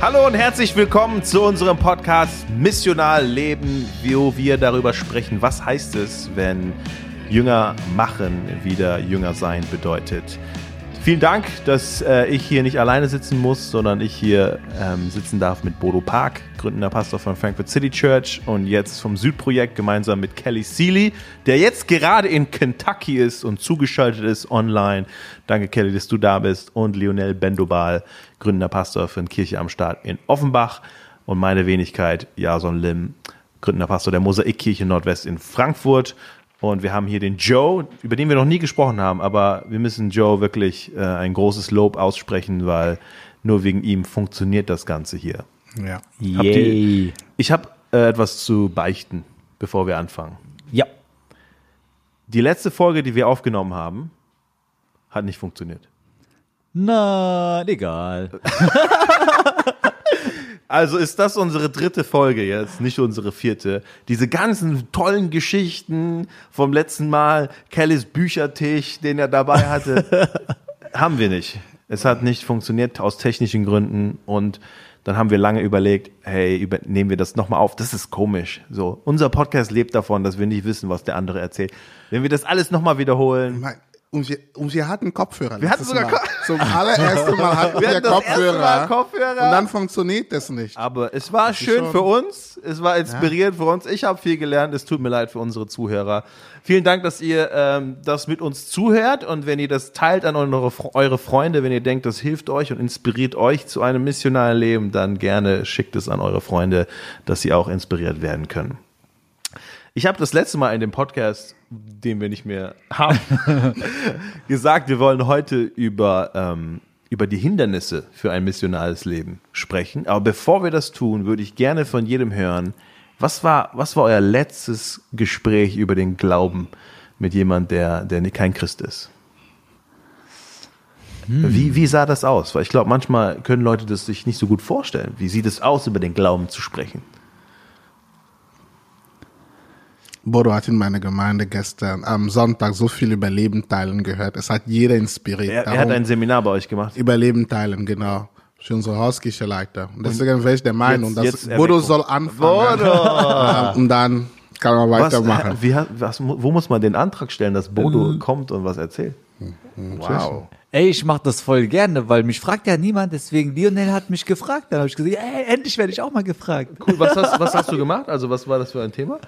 Hallo und herzlich willkommen zu unserem Podcast Missional Leben, wo wir darüber sprechen, was heißt es, wenn Jünger machen wieder Jünger sein bedeutet. Vielen Dank, dass äh, ich hier nicht alleine sitzen muss, sondern ich hier ähm, sitzen darf mit Bodo Park, gründender Pastor von Frankfurt City Church und jetzt vom Südprojekt gemeinsam mit Kelly Seeley, der jetzt gerade in Kentucky ist und zugeschaltet ist online. Danke Kelly, dass du da bist und Lionel Bendobal, gründender Pastor von Kirche am Start in Offenbach und meine Wenigkeit Jason Lim, gründender Pastor der Mosaikkirche Nordwest in Frankfurt. Und wir haben hier den Joe, über den wir noch nie gesprochen haben, aber wir müssen Joe wirklich äh, ein großes Lob aussprechen, weil nur wegen ihm funktioniert das Ganze hier. Ja. Habt ihr, ich habe äh, etwas zu beichten, bevor wir anfangen. Ja. Die letzte Folge, die wir aufgenommen haben, hat nicht funktioniert. Na, egal. Also ist das unsere dritte Folge jetzt, nicht unsere vierte. Diese ganzen tollen Geschichten vom letzten Mal, Kellys Büchertisch, den er dabei hatte, haben wir nicht. Es hat nicht funktioniert aus technischen Gründen und dann haben wir lange überlegt, hey, über, nehmen wir das nochmal auf? Das ist komisch. So, unser Podcast lebt davon, dass wir nicht wissen, was der andere erzählt. Wenn wir das alles nochmal wiederholen, Mein- Und wir, und wir hatten Kopfhörer. Wir hatten sogar Mal. Ko- Zum allerersten Mal hatten wir, hatten das erste Kopfhörer. Mal Kopfhörer. Und dann funktioniert das nicht. Aber es war ist schön schon- für uns, es war inspirierend für uns. Ich habe viel gelernt. Es tut mir leid für unsere Zuhörer. Vielen Dank, dass ihr ähm, das mit uns zuhört und wenn ihr das teilt an eure, eure Freunde, wenn ihr denkt, das hilft euch und inspiriert euch zu einem missionalen Leben, dann gerne schickt es an eure Freunde, dass sie auch inspiriert werden können. Ich habe das letzte Mal in dem Podcast, den wir nicht mehr haben, gesagt, wir wollen heute über, ähm, über die Hindernisse für ein missionales Leben sprechen. Aber bevor wir das tun, würde ich gerne von jedem hören, was war, was war euer letztes Gespräch über den Glauben mit jemand, der, der kein Christ ist? Wie, wie sah das aus? Weil ich glaube, manchmal können Leute das sich nicht so gut vorstellen. Wie sieht es aus, über den Glauben zu sprechen? Bodo hat in meiner Gemeinde gestern am Sonntag so viel über Leben teilen gehört. Es hat jeder inspiriert. Er, er hat ein Seminar bei euch gemacht. über Leben teilen, genau. Für unsere Hauskirchenleiter. Und deswegen wäre ich der Meinung, jetzt- dass jetzt Bodo soll anfangen. Bodo! Und dann kann man Was, weitermachen. äh, wie, hat- was, wo muss man den Antrag stellen, dass Bodo kommt und was erzählt? Wow. Ey, ich mach das voll gerne, weil mich fragt ja niemand, deswegen Lionel hat mich gefragt. Dann habe ich gesagt, ey, endlich werde ich auch mal gefragt. Cool, was hast, was hast du gemacht? Also was war das für ein Thema?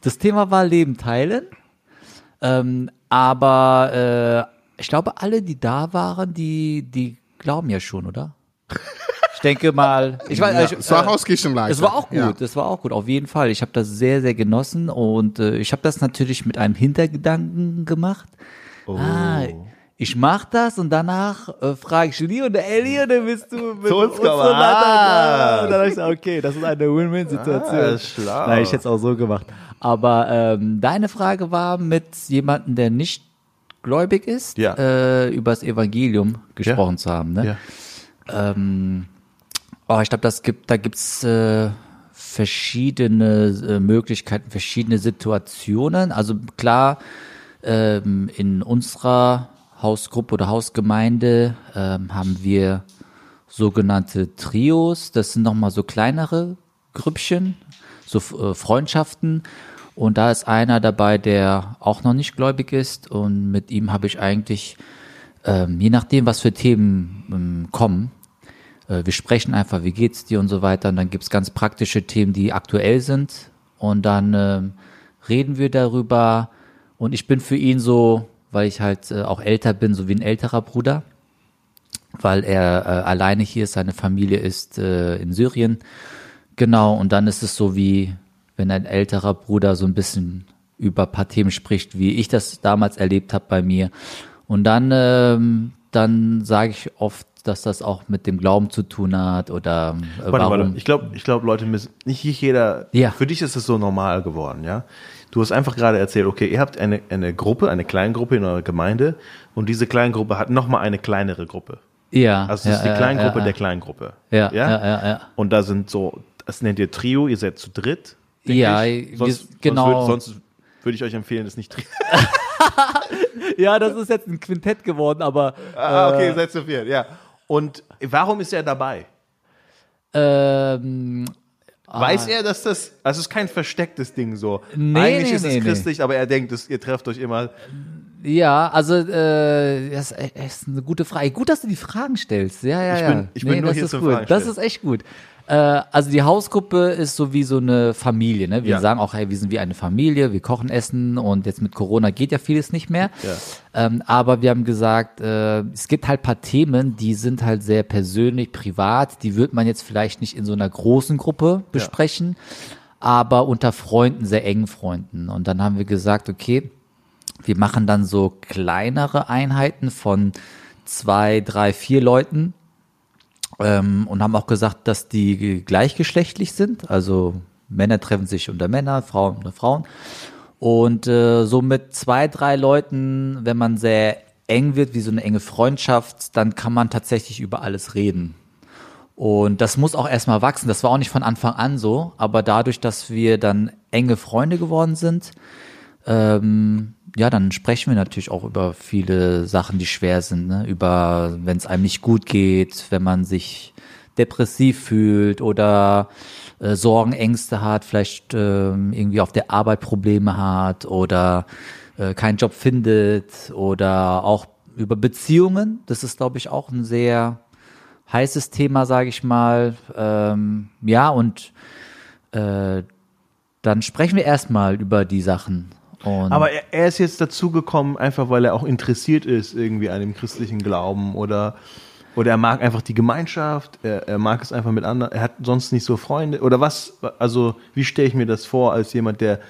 Das Thema war Leben teilen. Ähm, aber äh, ich glaube, alle, die da waren, die, die glauben ja schon, oder? Ich denke mal, ich weiß, Ja, ich, es war äh. Es war auch gut, Ja. das war auch gut, auf jeden Fall. Ich habe das sehr, sehr genossen und äh, ich habe das natürlich mit einem Hintergedanken gemacht. Oh. Ah, ich mach das und danach äh, frage ich Leo und ey Leo, dann bist du mit Zu uns uns kommen. und dann, Ah. und dann hab ich gesagt, okay, das ist eine Win-Win-Situation. Ah, schlau. Nein, ich hätte es auch so gemacht. Aber ähm, deine Frage war mit jemandem, der nicht gläubig ist, Ja. äh, über das Evangelium gesprochen Ja. zu haben. Ne? Ja. Ähm, oh, ich glaube, das gibt, da gibt's äh, verschiedene äh, Möglichkeiten, verschiedene Situationen. Also klar, ähm, in unserer Hausgruppe oder Hausgemeinde ähm, haben wir sogenannte Trios. Das sind nochmal so kleinere Grüppchen, so äh, Freundschaften. Und da ist einer dabei, der auch noch nicht gläubig ist. Und mit ihm habe ich eigentlich, ähm, je nachdem, was für Themen ähm, kommen, äh, wir sprechen einfach, wie geht's dir und so weiter. Und dann gibt's ganz praktische Themen, die aktuell sind. Und dann ähm, reden wir darüber. Und ich bin für ihn so, weil ich halt äh, auch älter bin, so wie ein älterer Bruder, weil er äh, alleine hier ist, seine Familie ist äh, in Syrien. Genau, und dann ist es so wie, wenn ein älterer Bruder so ein bisschen über ein paar Themen spricht, wie ich das damals erlebt habe bei mir. Und dann, ähm, dann sage ich oft, dass das auch mit dem Glauben zu tun hat oder äh, Warte, warum. warte. Ich glaube, ich glaub, Leute müssen, nicht jeder, Ja. für dich ist es so normal geworden, ja? Du hast einfach gerade erzählt, okay, ihr habt eine, eine Gruppe, eine Kleingruppe in eurer Gemeinde und diese Kleingruppe hat nochmal eine kleinere Gruppe. Ja. Also das ist ja, die Kleingruppe ja, der Kleingruppe. Ja, ja, ja, ja. Und da sind so, das nennt ihr Trio, ihr seid zu dritt. Ja, ich. wir- sonst, genau. Sonst, würd, sonst würde ich euch empfehlen, das nicht Trio. Ja, das ist jetzt ein Quintett geworden, aber Ah, okay, ihr seid zu viert, ja. Und warum ist er dabei? Ähm, Weiß er, dass das, also es ist kein verstecktes Ding so. Nee, Eigentlich nee, ist es nee, nee. christlich, aber er denkt, dass ihr trefft euch immer. Ja, also äh, das ist eine gute Frage. Gut, dass du die Fragen stellst. Ja, ja, Ich ja. bin- ich bin nur das hier ist zum gut. Fragen Das stellen. ist echt gut. Äh, also die Hausgruppe ist so wie so eine Familie. Ne? Wir Ja. sagen auch, hey, wir sind wie eine Familie, wir kochen Essen und jetzt mit Corona geht ja vieles nicht mehr. Ähm, aber wir haben gesagt, äh, es gibt halt paar Themen, die sind halt sehr persönlich, privat. Die wird man jetzt vielleicht nicht in so einer großen Gruppe besprechen, aber unter Freunden, sehr engen Freunden. Und dann haben wir gesagt, okay, wir machen dann so kleinere Einheiten von zwei, drei, vier Leuten ähm, und haben auch gesagt, dass die gleichgeschlechtlich sind. Also Männer treffen sich unter Männer, Frauen unter Frauen. Und äh, so mit zwei, drei Leuten, wenn man sehr eng wird, wie so eine enge Freundschaft, dann kann man tatsächlich über alles reden. Und das muss auch erstmal wachsen. Das war auch nicht von Anfang an so, aber dadurch, dass wir dann enge Freunde geworden sind, ähm, ja, dann sprechen wir natürlich auch über viele Sachen, die schwer sind. Ne? Über, wenn es einem nicht gut geht, wenn man sich depressiv fühlt oder äh, Sorgen, Ängste hat, vielleicht ähm, irgendwie auf der Arbeit Probleme hat oder äh, keinen Job findet oder auch über Beziehungen. Das ist, glaube ich, auch ein sehr heißes Thema, sage ich mal. Ähm, ja, und äh, dann sprechen wir erstmal über die Sachen. Und Aber er, er ist jetzt dazugekommen, einfach weil er auch interessiert ist irgendwie an dem christlichen Glauben oder, oder er mag einfach die Gemeinschaft, er, er mag es einfach mit anderen, er hat sonst nicht so Freunde oder was, also wie stelle ich mir das vor als jemand, der,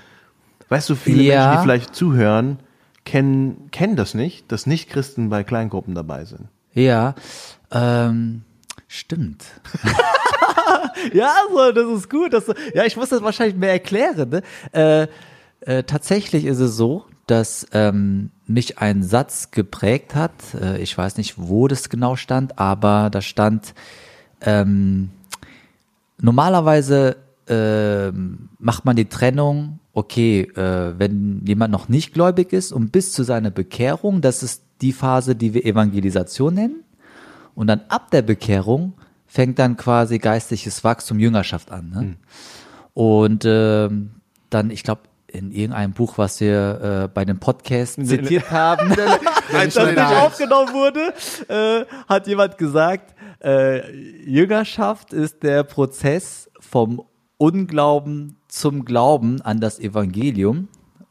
weißt du, viele Ja. Menschen, die vielleicht zuhören, kennen, kennen das nicht, dass Nicht-Christen bei Kleingruppen dabei sind. Ja, ähm, stimmt. ja, also, das ist gut. Das, ja, ich muss das wahrscheinlich mehr erklären. Ne? Äh, äh, tatsächlich ist es so, dass ähm, mich ein Satz geprägt hat. Äh, ich weiß nicht, wo das genau stand, aber da stand, ähm, normalerweise ähm, macht man die Trennung, okay, äh, wenn jemand noch nicht gläubig ist und bis zu seiner Bekehrung, das ist die Phase, die wir Evangelisation nennen. Und dann ab der Bekehrung fängt dann quasi geistliches Wachstum, Jüngerschaft an. Ne? Und ähm, dann, ich glaube, in irgendeinem Buch, was wir äh, bei dem Podcast zitiert haben, das leider nicht aufgenommen wurde, äh, hat jemand gesagt, äh, Jüngerschaft ist der Prozess vom Unglauben zum Glauben an das Evangelium.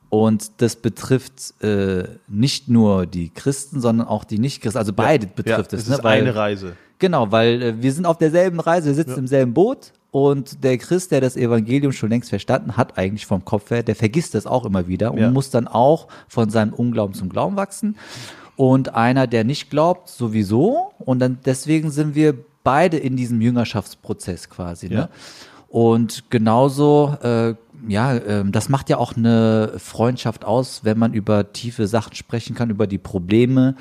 Und das betrifft äh, nicht nur die Christen, sondern auch die Nicht-Christen. Also beide betrifft ja, es. es ne? ist Weil- eine Reise. Genau, weil äh, wir sind auf derselben Reise, wir sitzen im selben Boot und der Christ, der das Evangelium schon längst verstanden hat, eigentlich vom Kopf her, der vergisst das auch immer wieder und Ja. muss dann auch von seinem Unglauben zum Glauben wachsen. Und einer, der nicht glaubt, sowieso. Und dann deswegen sind wir beide in diesem Jüngerschaftsprozess quasi. Ja. Ne? Und genauso, äh, ja, ähm, das macht ja auch eine Freundschaft aus, wenn man über tiefe Sachen sprechen kann, über die Probleme.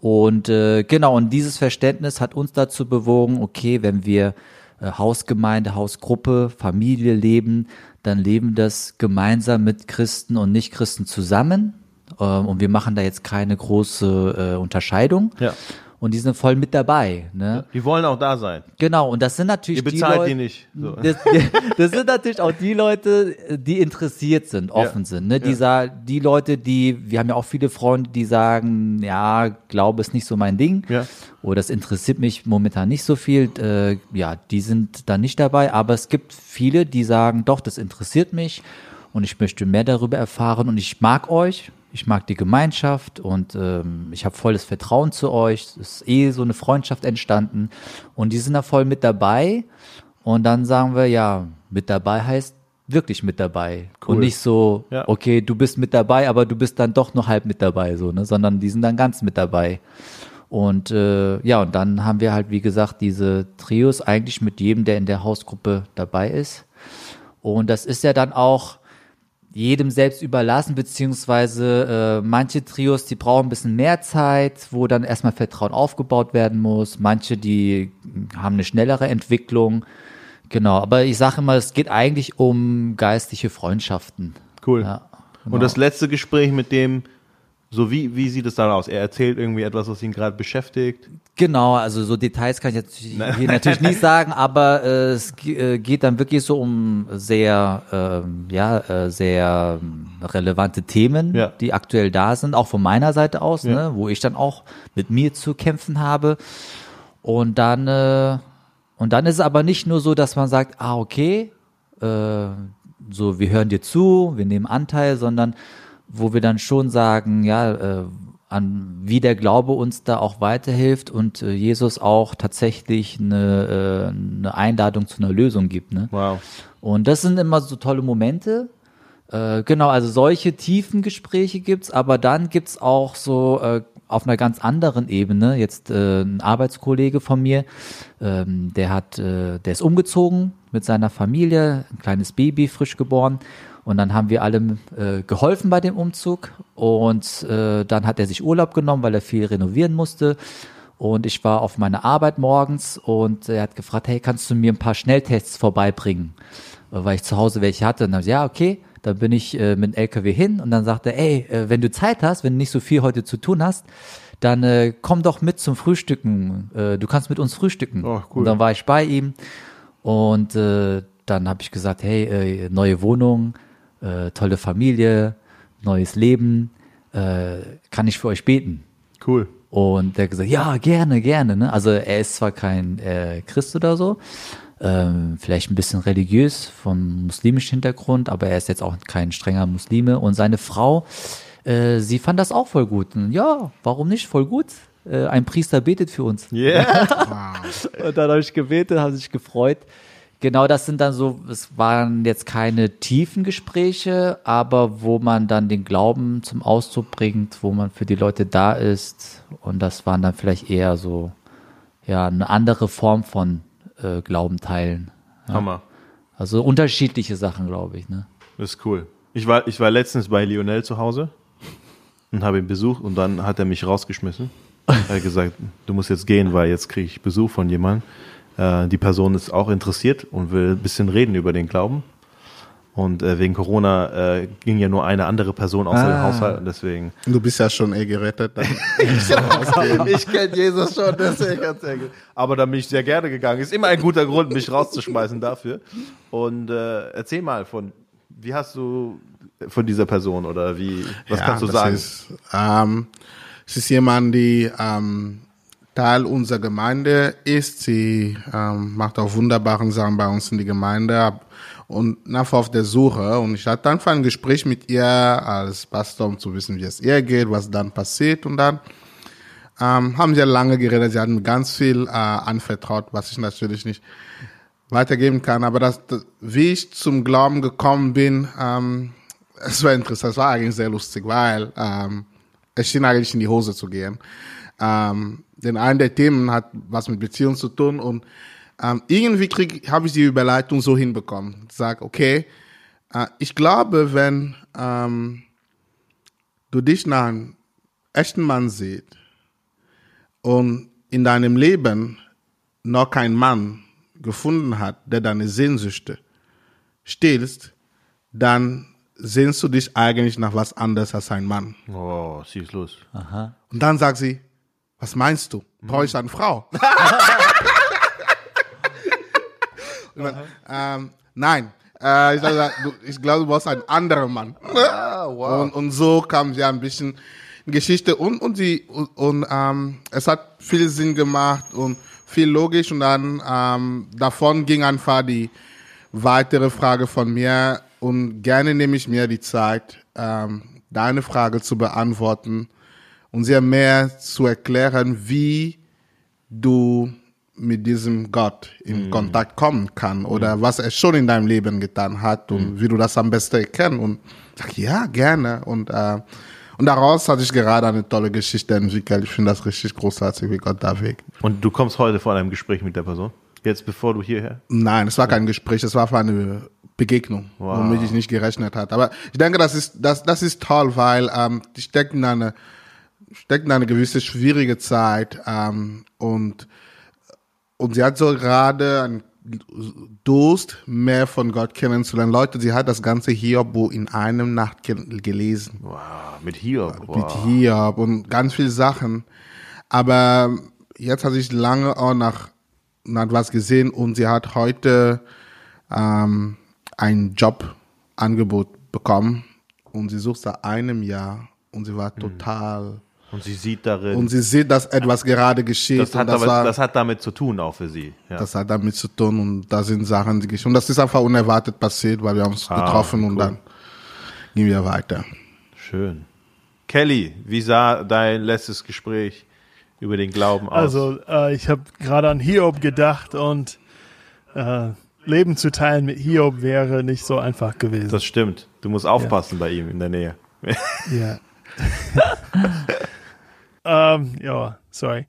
Und äh, genau, und dieses Verständnis hat uns dazu bewogen, okay, wenn wir äh, Hausgemeinde, Hausgruppe, Familie leben, dann leben das gemeinsam mit Christen und Nichtchristen zusammen. Ähm, und wir machen da jetzt keine große äh, Unterscheidung. Ja. Und die sind voll mit dabei. Ne? Die wollen auch da sein. Genau, und das sind natürlich Ihr bezahlt die Leute, die nicht. So. das, das sind natürlich auch die Leute, die interessiert sind, offen Ja. sind. Ne? Die, Ja. die Leute, die, wir haben ja auch viele Freunde, die sagen, ja, Glaube ist nicht so mein Ding. Ja. Oder das interessiert mich momentan nicht so viel. Äh, ja, die sind da nicht dabei. Aber es gibt viele, die sagen, doch, das interessiert mich und ich möchte mehr darüber erfahren und ich mag euch. Ich mag die Gemeinschaft und ähm, ich habe volles Vertrauen zu euch. Es ist eh so eine Freundschaft entstanden und die sind da voll mit dabei. Und dann sagen wir, ja, mit dabei heißt wirklich mit dabei. Cool. Und nicht so, Ja. okay, du bist mit dabei, aber du bist dann doch nur halb mit dabei, so, ne? Sondern die sind dann ganz mit dabei. Und äh, ja, und dann haben wir halt, wie gesagt, diese Trios eigentlich mit jedem, der in der Hausgruppe dabei ist. Und das ist ja dann auch jedem selbst überlassen, beziehungsweise äh, manche Trios, die brauchen ein bisschen mehr Zeit, wo dann erstmal Vertrauen aufgebaut werden muss. Manche, die haben eine schnellere Entwicklung. Genau, aber ich sage immer, es geht eigentlich um geistliche Freundschaften. Cool. Ja, genau. Und das letzte Gespräch mit dem So wie, wie sieht es dann aus? Er erzählt irgendwie etwas, was ihn gerade beschäftigt. Genau, also so Details kann ich jetzt hier natürlich nicht sagen, aber äh, es äh, geht dann wirklich so um sehr, ähm, ja, äh, sehr ähm, relevante Themen, Ja. die aktuell da sind, auch von meiner Seite aus, Ja. ne, wo ich dann auch mit mir zu kämpfen habe. Und dann, äh, und dann ist es aber nicht nur so, dass man sagt, ah, okay, äh, so, wir hören dir zu, wir nehmen Anteil, sondern wo wir dann schon sagen, ja, äh, an wie der Glaube uns da auch weiterhilft und äh, Jesus auch tatsächlich eine, äh, eine Einladung zu einer Lösung gibt. Ne? Wow. Und das sind immer so tolle Momente. Äh, genau, also solche tiefen Gespräche gibt's, aber dann gibt's auch so äh, auf einer ganz anderen Ebene, jetzt äh, ein Arbeitskollege von mir, ähm, der hat, äh, der ist umgezogen mit seiner Familie, ein kleines Baby, frisch geboren. Und dann haben wir alle äh, geholfen bei dem Umzug. Und äh, dann hat er sich Urlaub genommen, weil er viel renovieren musste. Und ich war auf meiner Arbeit morgens und er hat gefragt, hey, kannst du mir ein paar Schnelltests vorbeibringen? Äh, Weil ich zu Hause welche hatte. Und dann ich, ja, okay. Dann bin ich äh, mit dem LKW hin und dann sagte er, ey, äh, wenn du Zeit hast, wenn du nicht so viel heute zu tun hast, dann äh, komm doch mit zum Frühstücken. Äh, du kannst mit uns frühstücken. Oh, cool. Und dann war ich bei ihm und äh, dann habe ich gesagt, hey, äh, neue Wohnung, äh, tolle Familie, neues Leben, äh, kann ich für euch beten? Cool. Und der hat gesagt, ja, gerne, gerne. Ne? Also er ist zwar kein äh, Christ oder so, ähm, vielleicht ein bisschen religiös vom muslimischen Hintergrund, aber er ist jetzt auch kein strenger Muslime. Und seine Frau, äh, sie fand das auch voll gut. Und ja, warum nicht? Voll gut. Äh, ein Priester betet für uns. Yeah. Und dann habe ich gebetet, haben sich gefreut. Genau, das sind dann so, es waren jetzt keine tiefen Gespräche, aber wo man dann den Glauben zum Ausdruck bringt, wo man für die Leute da ist. Und das waren dann vielleicht eher so, ja, eine andere Form von äh, Glauben teilen. Hammer. Also unterschiedliche Sachen, glaube ich. Ne? Das ist cool. Ich war, ich war letztens bei Lionel zu Hause und habe ihn besucht und dann hat er mich rausgeschmissen. Er hat gesagt, du musst jetzt gehen, weil jetzt kriege ich Besuch von jemandem. Äh, die Person ist auch interessiert und will ein bisschen reden über den Glauben. Und äh, wegen Corona äh, ging ja nur eine andere Person aus dem Ah. Haushalt und deswegen. Du bist ja schon eh gerettet. Dann. ich kenne Jesus schon, deswegen ganz sehr gut. Aber da bin ich sehr gerne gegangen. Ist immer ein guter Grund, mich rauszuschmeißen dafür. Und äh, erzähl mal von, wie hast du von dieser Person oder wie, was Ja, kannst du sagen? Ist, ähm, es ist jemand, die ähm, Teil unserer Gemeinde ist. Sie ähm, macht auch wunderbaren Sachen bei uns in die Gemeinde und nach auf der Suche. Und ich hatte einfach ein Gespräch mit ihr als Pastor, um zu wissen, wie es ihr geht, was dann passiert. Und dann ähm, haben sie lange geredet. Sie hatten ganz viel äh, anvertraut, was ich natürlich nicht weitergeben kann. Aber das, das, wie ich zum Glauben gekommen bin, ähm, es war interessant, es war eigentlich sehr lustig, weil ähm, es schien eigentlich in die Hose zu gehen. Ähm, denn ein der Themen hat was mit Beziehung zu tun und ähm, irgendwie habe ich die Überleitung so hinbekommen. Ich sag, okay, äh, ich glaube, wenn ähm, du dich nach einem echten Mann siehst und in deinem Leben noch kein Mann gefunden hat, der deine Sehnsüchte stillst, dann sehnst du dich eigentlich nach was anderes als ein Mann. Oh, schieß los. Und dann sagt sie, was meinst du? Brauche ich eine Frau? Dann, ähm, nein, äh, ich, glaube, du, ich glaube, du brauchst einen anderen Mann. und, und so kam sie ein bisschen in Geschichte und, und, sie, und, und ähm, es hat viel Sinn gemacht und viel logisch und dann ähm, davon ging einfach die weitere Frage von mir und gerne nehme ich mir die Zeit, ähm, deine Frage zu beantworten und sehr mehr zu erklären, wie du mit diesem Gott in Kontakt kommen kann oder was er schon in deinem Leben getan hat und wie du das am besten erkennen und sag ja gerne und äh, und daraus hatte ich gerade eine tolle Geschichte entwickelt. Ich finde das richtig großartig, wie Gott da wirkt. Und du kommst heute vor einem Gespräch mit der Person? Jetzt bevor du hierher? Nein, es war kein Gespräch, es war eine Begegnung, Wow. womit ich nicht gerechnet hatte. Aber ich denke, das ist, das, das ist toll, weil ähm, die steckt in eine, steckt in eine gewisse schwierige Zeit ähm, und, und sie hat so gerade ein Durst, mehr von Gott kennenzulernen. Leute, sie hat das ganze Hiob-Buch in einem Nacht ge gelesen. Wow, mit Hiob. Wow. Mit Hiob und ganz viele Sachen. Aber jetzt hat sich lange auch nach, nach was gesehen und sie hat heute ähm, ein Jobangebot bekommen und sie sucht seit einem Jahr und sie war total Und sie sieht darin. und sie sieht, dass etwas gerade geschieht das, und hat das, aber, war, das hat damit zu tun auch für sie. Ja. das hat damit zu tun und da sind Sachen, die geschehen. Und das ist einfach unerwartet passiert, weil wir haben uns Ah, getroffen und cool. dann gingen wir weiter. Schön. Kelly, wie sah dein letztes Gespräch über den Glauben aus? Also, äh, ich habe gerade an Hiob gedacht und äh, Leben zu teilen mit Hiob wäre nicht so einfach gewesen. das stimmt. Du musst aufpassen bei ihm in der Nähe. Ja. ähm, ja, sorry.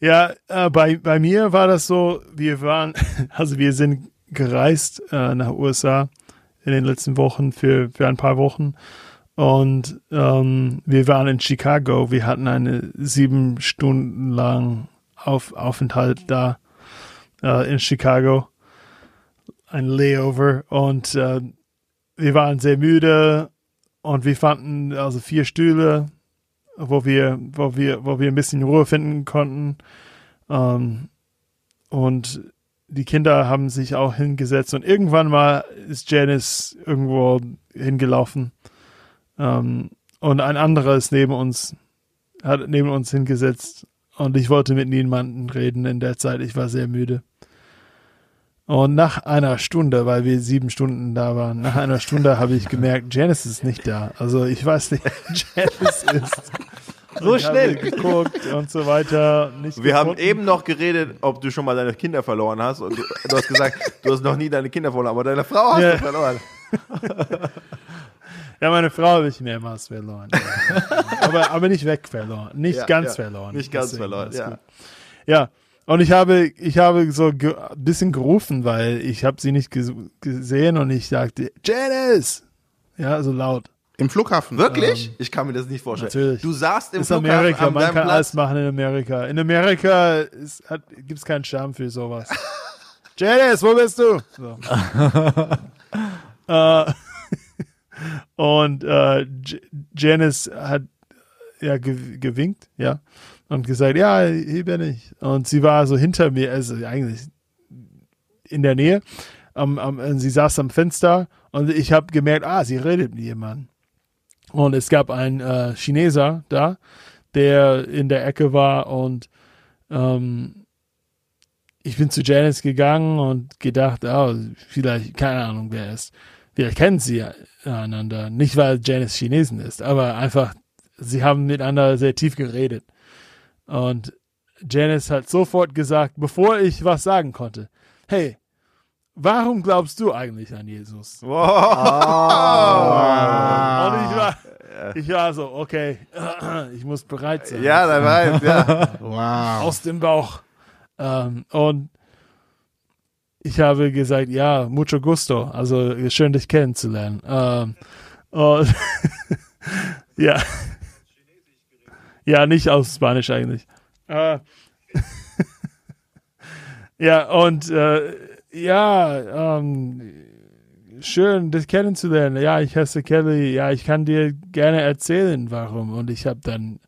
Ja, äh, bei, bei mir war das so, wir waren, also wir sind gereist äh, nach USA in den letzten Wochen für, für ein paar Wochen. Und ähm, wir waren in Chicago. Wir hatten eine sieben Stunden lang Auf, Aufenthalt da äh, in Chicago, ein Layover. Und äh, wir waren sehr müde. Und wir fanden also vier Stühle, wo wir, wo wir, wo wir ein bisschen Ruhe finden konnten. Ähm, und die Kinder haben sich auch hingesetzt und irgendwann mal ist Janice irgendwo hingelaufen. Ähm, und ein anderer ist neben uns, hat neben uns hingesetzt und ich wollte mit niemandem reden in der Zeit. Ich war sehr müde. Und nach einer Stunde, weil wir sieben Stunden da waren, nach einer Stunde habe ich gemerkt, Janice ist nicht da. Also ich weiß nicht, Janice ist. So schnell. geguckt und so weiter. Nicht Wir haben gefunden. eben noch geredet, ob du schon mal deine Kinder verloren hast. Und du, du hast gesagt, du hast noch nie deine Kinder verloren, aber deine Frau hast Ja. du verloren. Ja, meine Frau habe ich mehrmals verloren. Aber, aber nicht weg verloren. Nicht Ja, ganz ja. verloren. Nicht ganz Deswegen verloren, ja. gut. Ja. Und ich habe, ich habe so ge ein bisschen gerufen, weil ich habe sie nicht ges gesehen und ich sagte, Janice! Ja, so laut. Im Flughafen. Wirklich? ich kann mir das nicht vorstellen. Ähm, natürlich. Du saßt im ist Flughafen Amerika, an man kann alles Platz. machen in Amerika. In Amerika gibt es keinen Charme für sowas. Janice, wo bist du? So. äh, und äh, Janice hat ja ge gewinkt, ja, und gesagt, ja, hier bin ich. Und sie war so hinter mir, also eigentlich in der Nähe. Am, am, sie saß am Fenster und ich habe gemerkt, ah, sie redet mit jemandem. Und es gab einen äh, Chineser da, der in der Ecke war und ähm, ich bin zu Janice gegangen und gedacht, oh, vielleicht, keine Ahnung, wer er ist. Vielleicht kennen sie einander. Nicht, weil Janice Chinesen ist, aber einfach, sie haben miteinander sehr tief geredet. Und Janice hat sofort gesagt, bevor ich was sagen konnte, hey, warum glaubst du eigentlich an Jesus? Wow. Und ich war, ich war so, okay, ich muss bereit sein. Ja, da war ja. Wow. Aus dem Bauch. Ähm, und ich habe gesagt, ja, mucho gusto. Also schön, dich kennenzulernen. Ähm, und ja. Ja, nicht aus Spanisch eigentlich. Äh, ja, und äh, ja, ähm, schön, dich kennenzulernen. Ja, ich heiße Kelly. Ja, ich kann dir gerne erzählen, warum. Und ich habe dann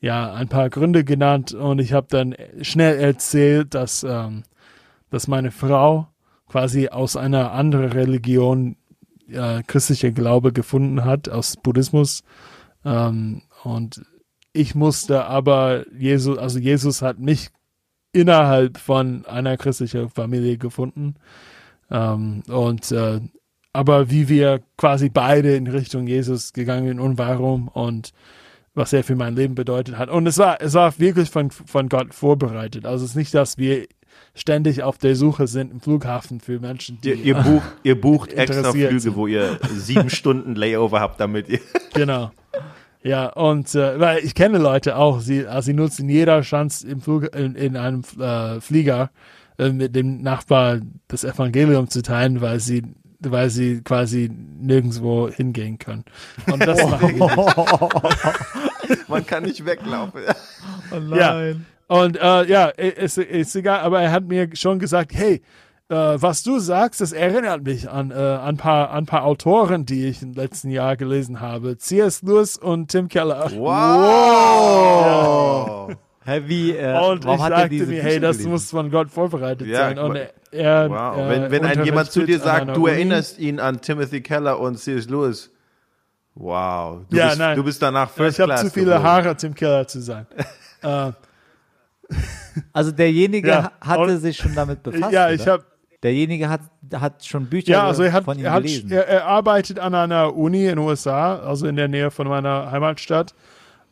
ja ein paar Gründe genannt und ich habe dann schnell erzählt, dass, ähm, dass meine Frau quasi aus einer anderen Religion äh, christlicher Glaube gefunden hat, aus Buddhismus. Ähm, und ich musste aber Jesus, also Jesus hat mich innerhalb von einer christlichen Familie gefunden. Ähm, und äh, aber wie wir quasi beide in Richtung Jesus gegangen sind und warum und was er für mein Leben bedeutet hat. Und es war, es war wirklich von, von Gott vorbereitet. Also es ist nicht, dass wir ständig auf der Suche sind im Flughafen für Menschen, die Ihr, ihr, bucht, ihr bucht extra Flüge, sind. wo ihr sieben Stunden Layover habt, damit ihr. Genau. Ja, und äh, weil ich kenne Leute auch, sie, also sie nutzen jeder Chance im Flug, in, in einem äh, Flieger äh, mit dem Nachbar das Evangelium zu teilen, weil sie, weil sie quasi nirgendwo hingehen können. Und das mache ich nicht. Man kann nicht weglaufen. Ja. Und äh, ja, ist, ist egal, aber er hat mir schon gesagt, hey, äh, was du sagst, das erinnert mich an, äh, an, ein paar, an paar Autoren, die ich im letzten Jahr gelesen habe. C.S. Lewis und Tim Keller. Wow! Hä, wie, äh, Und ich er sagte diese mir, hey, das gelesen? muss von Gott vorbereitet Ja, sein. Und er, Wow. äh, wenn wenn ein jemand zu dir sagt, du Uni. erinnerst ihn an Timothy Keller und C.S. Lewis. Wow. Du, Ja, bist, nein. du bist danach Ja, First ich habe zu viele geworden. Haare, Tim Keller zu sein. äh, Also derjenige Ja, ha- hatte sich schon damit befasst. ja, ich habe Derjenige hat, hat schon Bücher Ja, also er hat, von ihm er, hat gelesen. er, er arbeitet an einer Uni in den USA, also in der Nähe von meiner Heimatstadt,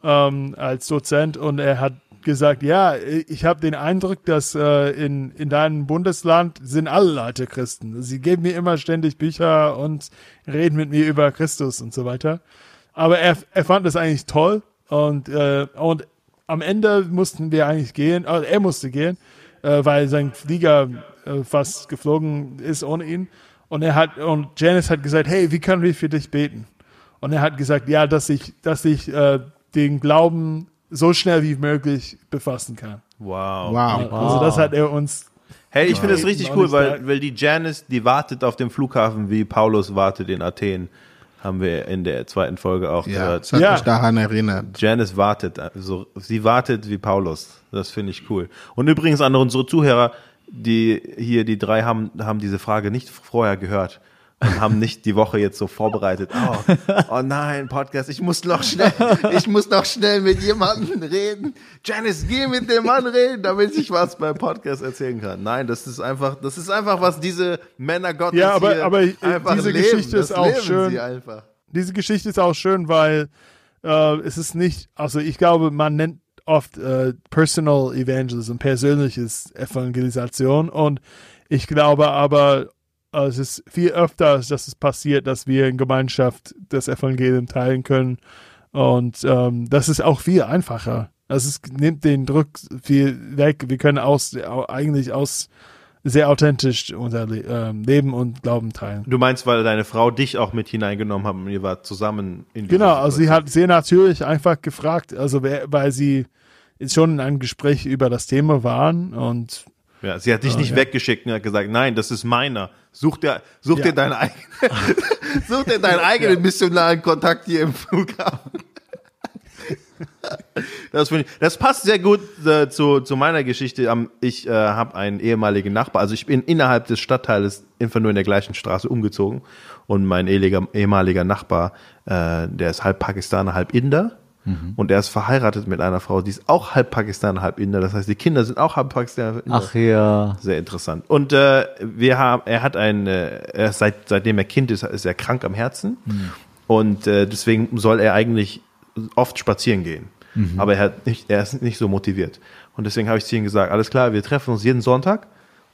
ähm, als Dozent und er hat gesagt, ja, ich habe den Eindruck, dass äh, in, in deinem Bundesland sind alle Leute Christen. Sie geben mir immer ständig Bücher und reden mit mir über Christus und so weiter. Aber er, er fand das eigentlich toll und, äh, und am Ende mussten wir eigentlich gehen, also er musste gehen, äh, weil sein Flieger äh, fast geflogen ist ohne ihn. Und er hat, und Janice hat gesagt, hey, wie können wir für dich beten? Und er hat gesagt, ja, dass ich, dass ich äh, den Glauben so schnell wie möglich befassen kann. Wow. Wow. Also das hat er uns Hey, ich finde das richtig cool, weil, weil die Janice, die wartet auf dem Flughafen, wie Paulus wartet in Athen. Haben wir in der zweiten Folge auch Ja, gehört. es hat Ja. mich daran erinnert. Janice wartet, also sie wartet wie Paulus. Das finde ich cool. Und übrigens an unsere Zuhörer, die hier, die drei haben, haben diese Frage nicht vorher gehört und haben nicht die Woche jetzt so vorbereitet. Oh, oh nein, Podcast, ich muss noch schnell, ich muss noch schnell mit jemandem reden. Janice, geh mit dem Mann reden, damit ich was beim Podcast erzählen kann. Nein, das ist einfach, das ist einfach, was diese Männer Gottes Ja, aber- hier aber einfach diese leben. Geschichte das ist auch schön. Diese Geschichte ist auch schön, weil äh, es ist nicht, also ich glaube, man nennt oft äh, Personal Evangelism, persönliches Evangelisation und ich glaube aber, äh, es ist viel öfter, dass es passiert, dass wir in Gemeinschaft das Evangelium teilen können und ähm, das ist auch viel einfacher. Also es nimmt den Druck viel weg. Wir können aus, eigentlich aus sehr authentisch unser Le ähm, Leben und Glauben teilen. Du meinst, weil deine Frau dich auch mit hineingenommen hat und ihr wart zusammen in Genau, also sie hat sehr natürlich einfach gefragt, also wer, weil sie schon in einem Gespräch über das Thema waren und Ja, sie hat dich nicht ja. weggeschickt und hat gesagt, nein, das ist meiner. Such dir, such Ja. dir deinen eigenen, such dir deinen eigenen missionalen Kontakt hier im Flughafen. Das, ich, das passt sehr gut äh, zu, zu meiner Geschichte. Am- Ich äh, habe einen ehemaligen Nachbar, also ich bin innerhalb des Stadtteiles einfach nur in der gleichen Straße umgezogen und mein ehemaliger, ehemaliger Nachbar, äh, der ist halb Pakistaner, halb Inder und er ist verheiratet mit einer Frau, die ist auch halb Pakistaner, halb Inder. Das heißt, die Kinder sind auch halb Pakistaner, halb Inder. Ach ja. Sehr interessant. Und äh, wir haben, er hat ein, äh, seit, seitdem er Kind ist, ist er krank am Herzen. Und äh, deswegen soll er eigentlich oft spazieren gehen. Aber er, hat nicht, er ist nicht so motiviert. Und deswegen habe ich zu ihm gesagt, alles klar, wir treffen uns jeden Sonntag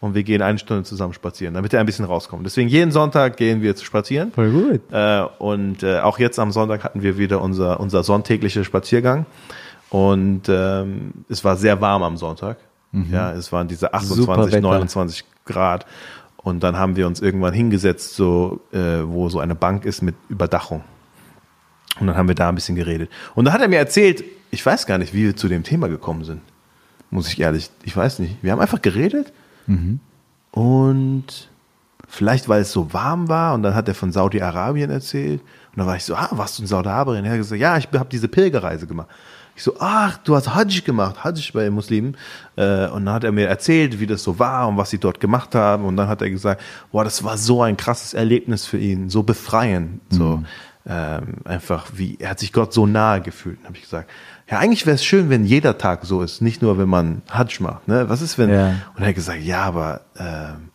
und wir gehen eine Stunde zusammen spazieren, damit er ein bisschen rauskommt. Deswegen jeden Sonntag gehen wir zu spazieren. Voll gut. Äh, und äh, auch jetzt am Sonntag hatten wir wieder unser, unser sonntäglicher Spaziergang. Und ähm, es war sehr warm am Sonntag. Ja, es waren diese Mhm. Super 28, Wetter. 29 Grad. Und dann haben wir uns irgendwann hingesetzt, so, äh, wo so eine Bank ist mit Überdachung. Und dann haben wir da ein bisschen geredet. Und da hat er mir erzählt, ich weiß gar nicht, wie wir zu dem Thema gekommen sind. Muss ich ehrlich, ich weiß nicht. Wir haben einfach geredet. Und vielleicht, weil es so warm war. Und dann hat er von Saudi-Arabien erzählt. Und dann war ich so, ah, warst du in Saudi-Arabien? Er hat gesagt, ja, ich habe diese Pilgerreise gemacht. Ich so, ach, du hast Hajj gemacht, Hajj bei Muslimen. Äh, und dann hat er mir erzählt, wie das so war und was sie dort gemacht haben. Und dann hat er gesagt, boah, das war so ein krasses Erlebnis für ihn, so befreiend. So ähm, einfach, wie er hat sich Gott so nahe gefühlt. Habe ich gesagt, ja, eigentlich wäre es schön, wenn jeder Tag so ist, nicht nur, wenn man Hajj macht. Ne? Was ist, wenn? Ja. Und er hat gesagt, ja, aber ähm,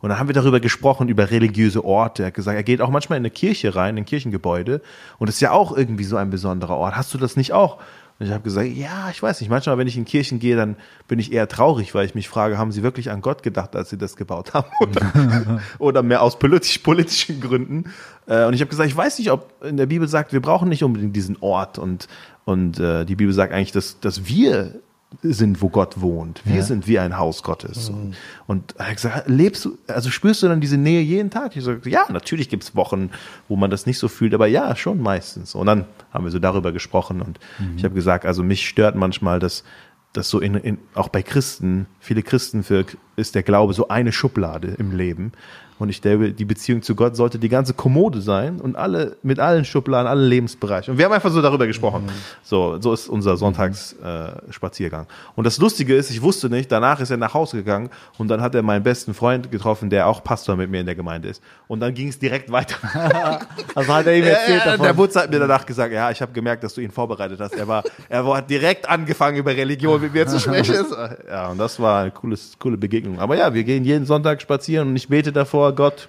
und dann haben wir darüber gesprochen, über religiöse Orte. Er hat gesagt, er geht auch manchmal in eine Kirche rein, in ein Kirchengebäude. Und das ist ja auch irgendwie so ein besonderer Ort. Hast du das nicht auch? Und ich habe gesagt, ja, ich weiß nicht. Manchmal, wenn ich in Kirchen gehe, dann bin ich eher traurig, weil ich mich frage, haben sie wirklich an Gott gedacht, als sie das gebaut haben? Oder, oder mehr aus politisch, politischen Gründen. Äh, Und ich habe gesagt, ich weiß nicht, ob in der Bibel sagt, wir brauchen nicht unbedingt diesen Ort. Und, und äh, die Bibel sagt eigentlich, dass, dass wir sind, wo Gott wohnt. Wir sind wie ein Haus Gottes. Und, und er hat gesagt, lebst du, also spürst du dann diese Nähe jeden Tag? Ich sage, ja, natürlich gibt es Wochen, wo man das nicht so fühlt, aber ja, schon meistens. Und dann haben wir so darüber gesprochen und ich habe gesagt, also mich stört manchmal, dass, dass so in, in, auch bei Christen, viele Christen für ist der Glaube so eine Schublade im Leben. Und ich denke, die Beziehung zu Gott sollte die ganze Kommode sein und alle mit allen Schubladen, allen Lebensbereichen. Und wir haben einfach so darüber gesprochen. Mhm. So, so ist unser Sonntagsspaziergang. Äh, und das Lustige ist, ich wusste nicht, danach ist er nach Hause gegangen und dann hat er meinen besten Freund getroffen, der auch Pastor mit mir in der Gemeinde ist. Und dann ging es direkt weiter. also hat er ihm erzählt ja, davon. Der Butz hat mir danach gesagt, ja, ich habe gemerkt, dass du ihn vorbereitet hast. Er war, er hat direkt angefangen, über Religion mit mir zu sprechen. Ja, und das war eine cooles, coole Begegnung. Aber ja, wir gehen jeden Sonntag spazieren und ich bete davor, Gott,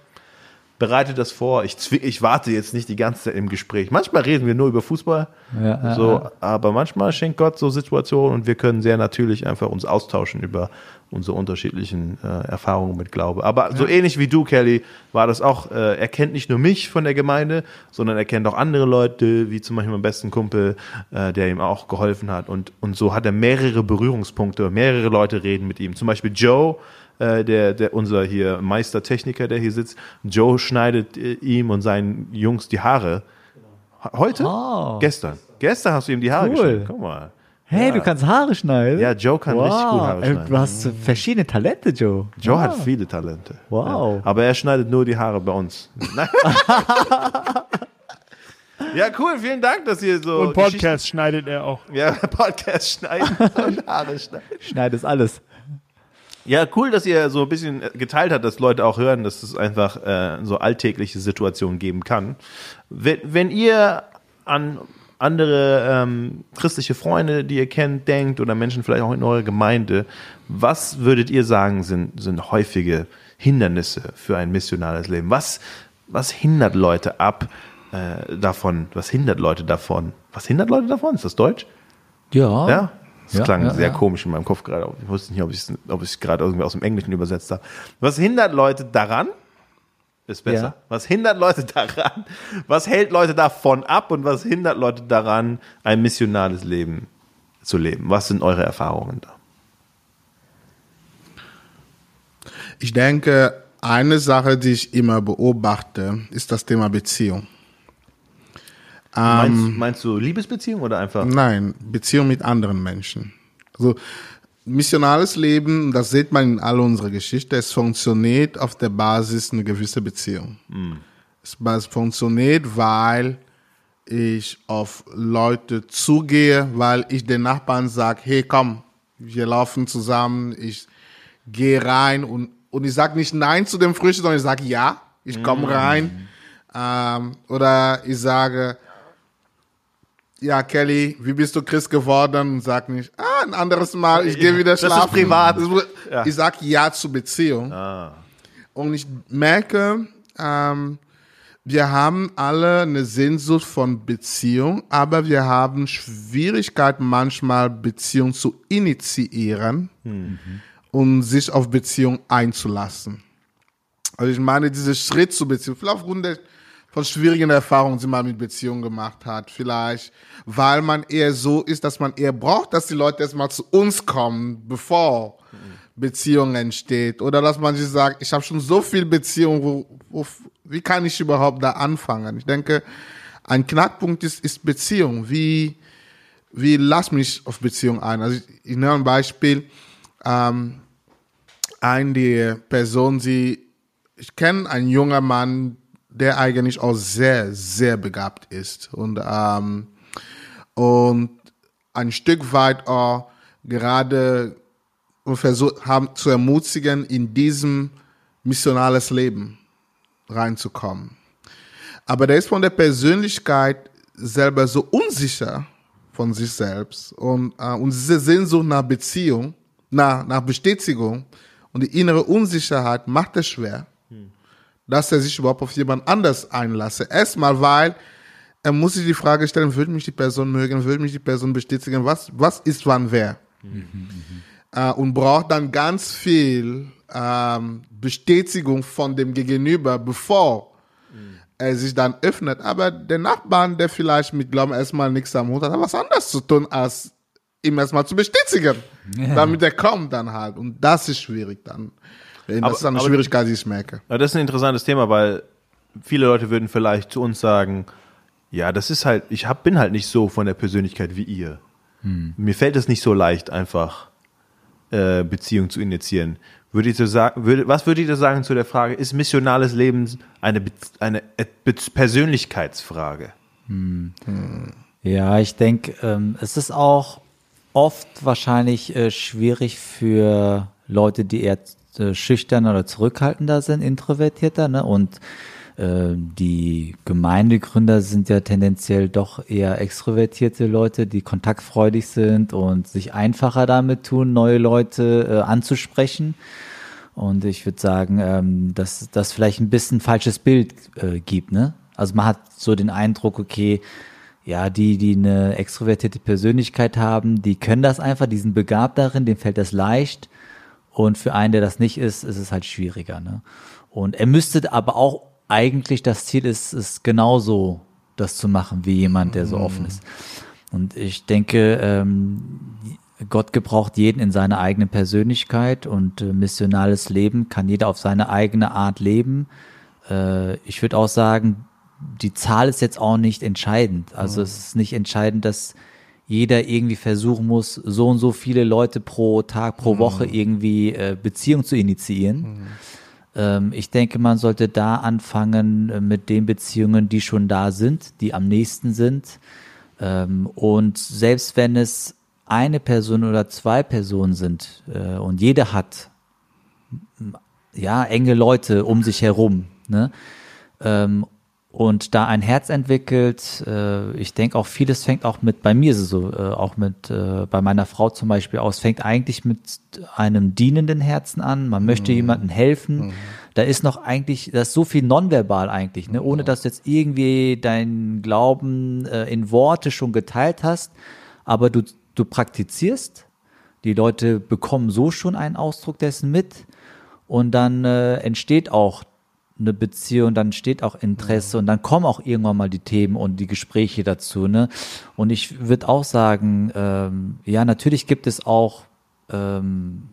bereite das vor. Ich, ich warte jetzt nicht die ganze Zeit im Gespräch. Manchmal reden wir nur über Fußball, ja, so, ja. aber manchmal schenkt Gott so Situationen und wir können sehr natürlich einfach uns austauschen über unsere unterschiedlichen äh, Erfahrungen mit Glaube. Aber so ähnlich wie du, Kelly, war das auch, äh, er kennt nicht nur mich von der Gemeinde, sondern er kennt auch andere Leute, wie zum Beispiel mein besten Kumpel, äh, der ihm auch geholfen hat. Und, und so hat er mehrere Berührungspunkte, mehrere Leute reden mit ihm. Zum Beispiel Joe, äh, der, der unser hier Meistertechniker, der hier sitzt, Joe schneidet äh, ihm und seinen Jungs die Haare. Heute? Oh. Gestern. Gestern hast du ihm die Haare cool. geschnitten. Guck mal. Hey, ja. du kannst Haare schneiden? Ja, Joe kann wow. richtig gut Haare schneiden. Du hast verschiedene Talente, Joe. Joe wow. hat viele Talente. Wow. Ja. Aber er schneidet nur die Haare bei uns. ja, cool. Vielen Dank, dass ihr so. Und Podcast schneidet er auch. Ja, Podcast schneiden und Haare schneiden. Schneidet alles. Ja, cool, dass ihr so ein bisschen geteilt habt, dass Leute auch hören, dass es einfach äh, so alltägliche Situationen geben kann. Wenn, wenn ihr an andere ähm, christliche Freunde, die ihr kennt, denkt oder Menschen vielleicht auch in eurer Gemeinde, was würdet ihr sagen, sind, sind häufige Hindernisse für ein missionales Leben? Was, was hindert Leute ab äh, davon? Was hindert Leute davon? Was hindert Leute davon? Ist das Deutsch? Ja. Ja? Das ja, klang ja, sehr ja. komisch in meinem Kopf gerade. Ich wusste nicht, ob ich es ob gerade irgendwie aus dem Englischen übersetzt habe. Was hindert Leute daran? Ist besser. Was hindert Leute daran? Was hält Leute davon ab und was hindert Leute daran, ein missionales Leben zu leben? Was sind eure Erfahrungen da? Ich denke, eine Sache, die ich immer beobachte, ist das Thema Beziehung. Meinst, ähm, meinst, du Liebesbeziehung oder einfach? Nein, Beziehung mit anderen Menschen. Also missionales Leben, das sieht man in all unserer Geschichte, es funktioniert auf der Basis einer gewissen Beziehung. Mhm. Es, es funktioniert, weil ich auf Leute zugehe, weil ich den Nachbarn sage, hey komm, wir laufen zusammen, ich gehe rein und, und ich sage nicht Nein zu dem Frühstück, sondern ich sage Ja, ich komme mhm. rein. Ähm, oder ich sage, ja, Kelly, wie bist du Christ geworden? Und sag nicht, ah, ein anderes Mal, ich gehe wieder schlafen. Das ist privat. Ja. Ich sag Ja zur Beziehung. Ah. Und ich merke, ähm, wir haben alle eine Sehnsucht von Beziehung, aber wir haben Schwierigkeiten manchmal Beziehung zu initiieren mhm. und sich auf Beziehung einzulassen. Also ich meine, dieser Schritt zur Beziehung, vielleicht aufgrund der von schwierigen Erfahrungen, die man mit Beziehungen gemacht hat. Vielleicht, weil man eher so ist, dass man eher braucht, dass die Leute erstmal zu uns kommen, bevor mhm. Beziehung entsteht. Oder dass man sich sagt, ich habe schon so viel Beziehung, wo, wo, wie kann ich überhaupt da anfangen? Ich denke, ein Knackpunkt ist, ist Beziehung. Wie, wie lass mich auf Beziehung ein? Also ich, ich nehme ein Beispiel. Ähm, eine Person, die ich kenne einen jungen Mann, der eigentlich auch sehr, sehr begabt ist und, ähm, und ein Stück weit auch gerade versucht haben zu ermutigen, in diesem missionales Leben reinzukommen. Aber der ist von der Persönlichkeit selber so unsicher von sich selbst und, äh, und diese Sehnsucht nach Beziehung, nach, nach Bestätigung und die innere Unsicherheit macht es schwer dass er sich überhaupt auf jemand anders einlasse. Erstmal, weil er muss sich die Frage stellen, würde mich die Person mögen, würde mich die Person bestätigen, was, was ist wann wer? Mhm, äh, und braucht dann ganz viel ähm, Bestätigung von dem Gegenüber, bevor mhm. er sich dann öffnet. Aber der Nachbarn, der vielleicht mit Glauben erstmal nichts am Hut hat, hat was anderes zu tun, als ihm erstmal zu bestätigen, ja. damit er kommt dann halt. Und das ist schwierig dann. Das aber, ist eine aber, Schwierigkeit, die ich merke. Aber das ist ein interessantes Thema, weil viele Leute würden vielleicht zu uns sagen, ja, das ist halt, ich hab, bin halt nicht so von der Persönlichkeit wie ihr. Hm. Mir fällt es nicht so leicht, einfach äh, Beziehung zu initiieren. Würde ich so sagen, würde, was würdet ihr sagen zu der Frage, ist missionales Leben eine, Be eine Be Persönlichkeitsfrage? Ja, ich denke, ähm, es ist auch oft wahrscheinlich äh, schwierig für Leute, die eher äh, schüchtern oder zurückhaltender sind, introvertierter, ne? Und äh, die Gemeindegründer sind ja tendenziell doch eher extrovertierte Leute, die kontaktfreudig sind und sich einfacher damit tun, neue Leute äh, anzusprechen. Und ich würde sagen, ähm, dass das vielleicht ein bisschen falsches Bild äh, gibt, ne? Also man hat so den Eindruck, okay, ja, die, die eine extrovertierte Persönlichkeit haben, die können das einfach, die sind begabt darin, denen fällt das leicht. Und für einen, der das nicht ist, ist es halt schwieriger. Ne? Und er müsste aber auch eigentlich das Ziel ist, ist genauso das zu machen wie jemand, der so offen ist. Und ich denke, ähm, Gott gebraucht jeden in seiner eigenen Persönlichkeit und äh, missionales Leben kann jeder auf seine eigene Art leben. Äh, ich würde auch sagen, die Zahl ist jetzt auch nicht entscheidend. Also es ist nicht entscheidend, dass jeder irgendwie versuchen muss, so und so viele Leute pro Tag, pro Woche irgendwie äh, Beziehung zu initiieren. Ähm, ich denke, man sollte da anfangen äh, mit den Beziehungen, die schon da sind, die am nächsten sind. Ähm, und selbst wenn es eine Person oder zwei Personen sind äh, und jeder hat ja enge Leute um sich herum, ne? Ähm, und da ein Herz entwickelt, äh, ich denke auch vieles fängt auch mit, bei mir ist es so, äh, auch mit, äh, bei meiner Frau zum Beispiel aus, fängt eigentlich mit einem dienenden Herzen an, man möchte jemandem helfen, da ist noch eigentlich, das ist so viel nonverbal eigentlich, ne? ohne dass du jetzt irgendwie deinen Glauben äh, in Worte schon geteilt hast, aber du, du praktizierst, die Leute bekommen so schon einen Ausdruck dessen mit. Und dann äh, entsteht auch eine Beziehung, dann steht auch Interesse und dann kommen auch irgendwann mal die Themen und die Gespräche dazu. Ne? Und ich würde auch sagen, ähm, ja, natürlich gibt es auch ähm,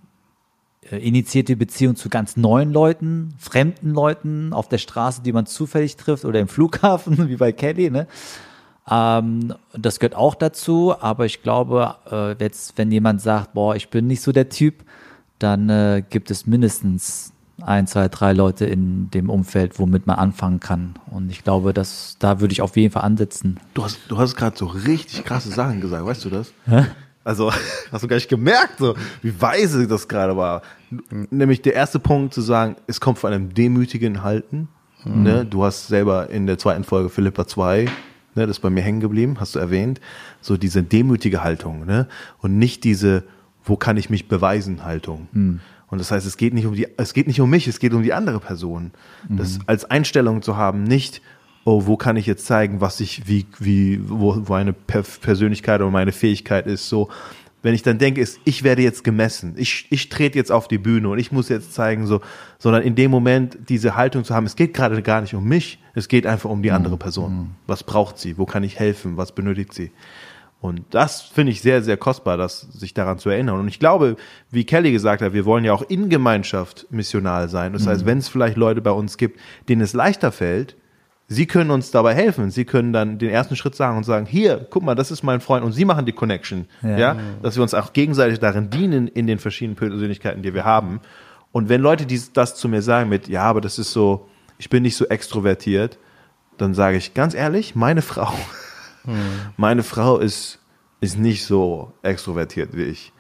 äh, initiierte Beziehungen zu ganz neuen Leuten, fremden Leuten auf der Straße, die man zufällig trifft oder im Flughafen, wie bei Kelly. Ne? Ähm, das gehört auch dazu, aber ich glaube, äh, jetzt, wenn jemand sagt, boah, ich bin nicht so der Typ, dann äh, gibt es mindestens ein, zwei, drei Leute in dem Umfeld, womit man anfangen kann. Und ich glaube, dass da würde ich auf jeden Fall ansetzen. Du hast, du hast gerade so richtig krasse Sachen gesagt, weißt du das? Hä? Also, hast du gar nicht gemerkt, so, wie weise das gerade war. Nämlich der erste Punkt zu sagen, es kommt von einem demütigen Halten. Mhm. Ne? Du hast selber in der zweiten Folge Philippa 2, ne, das ist bei mir hängen geblieben, hast du erwähnt, so diese demütige Haltung, ne? Und nicht diese, wo kann ich mich beweisen Haltung. Mhm. Und das heißt, es geht nicht um die, es geht nicht um mich, es geht um die andere Person. Mhm. Das als Einstellung zu haben, nicht, oh, wo kann ich jetzt zeigen, was ich, wie, wie, wo, wo eine Persönlichkeit oder meine Fähigkeit ist, so. Wenn ich dann denke, ist, ich werde jetzt gemessen, ich, ich trete jetzt auf die Bühne und ich muss jetzt zeigen, so, sondern in dem Moment diese Haltung zu haben, es geht gerade gar nicht um mich, es geht einfach um die andere Person. Was braucht sie? Wo kann ich helfen? Was benötigt sie? Und das finde ich sehr, sehr kostbar, das sich daran zu erinnern. Und ich glaube, wie Kelly gesagt hat, wir wollen ja auch in Gemeinschaft missional sein. Das heißt, wenn es vielleicht Leute bei uns gibt, denen es leichter fällt, sie können uns dabei helfen. Sie können dann den ersten Schritt sagen und sagen, hier, guck mal, das ist mein Freund und sie machen die Connection. Ja. ja? Dass wir uns auch gegenseitig darin dienen in den verschiedenen Persönlichkeiten, die wir haben. Und wenn Leute dies, das zu mir sagen mit, ja, aber das ist so, ich bin nicht so extrovertiert, dann sage ich ganz ehrlich, meine Frau hm. Meine Frau ist, ist nicht so extrovertiert wie ich.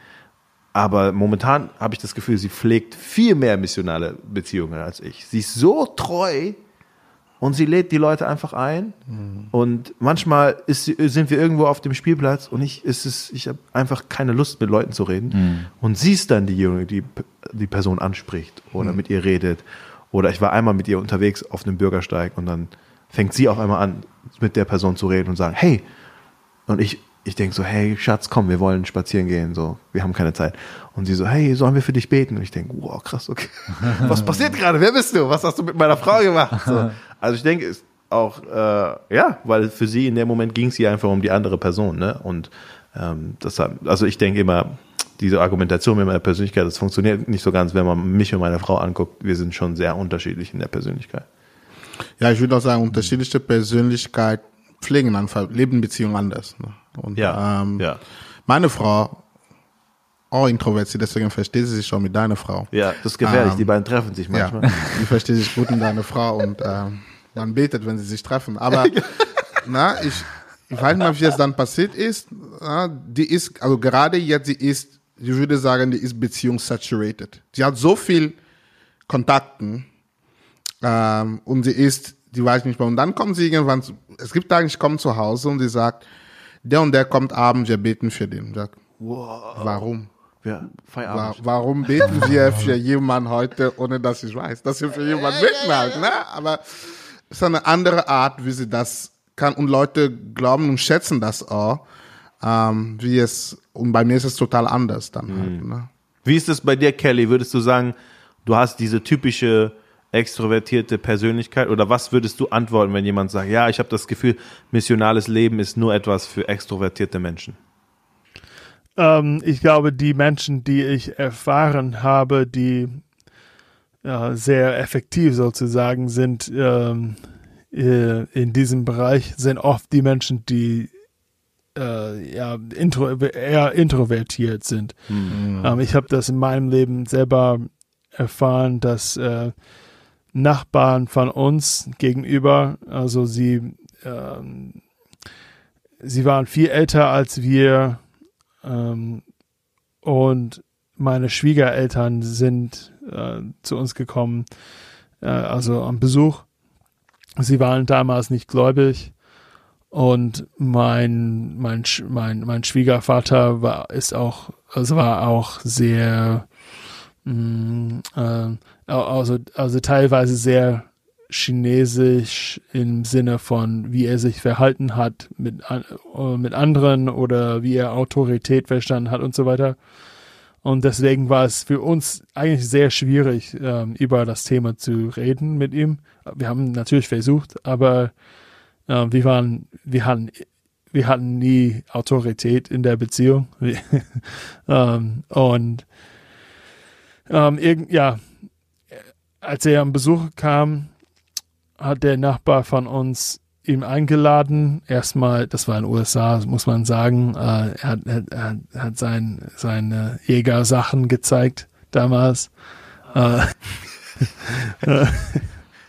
Aber momentan habe ich das Gefühl, sie pflegt viel mehr missionale Beziehungen als ich. Sie ist so treu und sie lädt die Leute einfach ein. Mhm. Und manchmal ist, sind wir irgendwo auf dem Spielplatz und ich, ist es, ich habe einfach keine Lust, mit Leuten zu reden. Mhm. Und sie ist dann diejenige, die die Person anspricht oder mhm. mit ihr redet. Oder ich war einmal mit ihr unterwegs auf einem Bürgersteig und dann fängt sie auf einmal an, mit der Person zu reden und sagen, hey, und ich, ich denke so, hey, Schatz, komm, wir wollen spazieren gehen, so, wir haben keine Zeit. Und sie so, hey, sollen wir für dich beten? Und ich denke, wow, krass, okay. Was passiert gerade? Wer bist du? Was hast du mit meiner Frau gemacht? So. Also ich denke, ist auch, äh, ja, weil für sie in dem Moment ging es ihr einfach um die andere Person, ne? Und ähm, deshalb, also ich denke immer, diese Argumentation mit meiner Persönlichkeit, das funktioniert nicht so ganz, wenn man mich und meine Frau anguckt. Wir sind schon sehr unterschiedlich in der Persönlichkeit. Ja, ich würde auch sagen, unterschiedliche Persönlichkeit pflegen einfach Lebenbeziehungen anders. Ne? Und, ja, ähm, ja. Meine Frau auch introvertiert, deswegen versteht sie sich schon mit deiner Frau. Ja, das ist gefährlich. Ähm, die beiden treffen sich Ja, manchmal. die versteht sich gut mit deiner Frau und ähm, man betet, wenn sie sich treffen. Aber na, ich, ich weiß nicht, wie es dann passiert ist. Na, die ist, also gerade jetzt, sie ist, ich würde sagen, die ist beziehungssaturated. Sie hat so viel Kontakten ähm, und sie ist, die weiß nicht mehr. Und dann kommt sie irgendwann, zu- es gibt Tage, ich komme zu Hause und sie sagt, der und der kommt abends, wir beten für den. Ich sag, Warum? Ja, Wa Feierabend. warum beten wir für jemanden heute, ohne dass ich weiß, dass wir für jemanden beten halt, ne? Aber es ist eine andere Art, wie sie das kann und Leute glauben und schätzen das auch, ähm, wie es, und bei mir ist es total anders dann halt, ne? Wie ist es bei dir, Kelly? Würdest du sagen, du hast diese typische extrovertierte Persönlichkeit oder was würdest du antworten, wenn jemand sagt, ja, ich habe das Gefühl, missionales Leben ist nur etwas für extrovertierte Menschen? Ähm, ich glaube, die Menschen, die ich erfahren habe, die äh, sehr effektiv sozusagen sind ähm, äh, in diesem Bereich, sind oft die Menschen, die äh, ja, intro, eher introvertiert sind. Ähm, ich habe das in meinem Leben selber erfahren, dass äh, Nachbarn von uns gegenüber, also sie, ähm, sie waren viel älter als wir ähm, und meine Schwiegereltern sind äh, zu uns gekommen, äh, also am Besuch. Sie waren damals nicht gläubig und mein mein mein mein Schwiegervater war ist auch also war auch sehr mh, äh, also also teilweise sehr chinesisch im Sinne von wie er sich verhalten hat mit äh, mit anderen oder wie er Autorität verstanden hat und so weiter und deswegen war es für uns eigentlich sehr schwierig ähm, über das Thema zu reden mit ihm wir haben natürlich versucht aber äh, wir waren, wir hatten, wir hatten nie Autorität in der Beziehung. Ähm, und ähm, ja, als er am Besuch kam, hat der Nachbar von uns ihm eingeladen. Erstmal, das war in den USA, muss man sagen. Äh, er hat, er, er hat sein, seine Jägersachen gezeigt damals. Äh,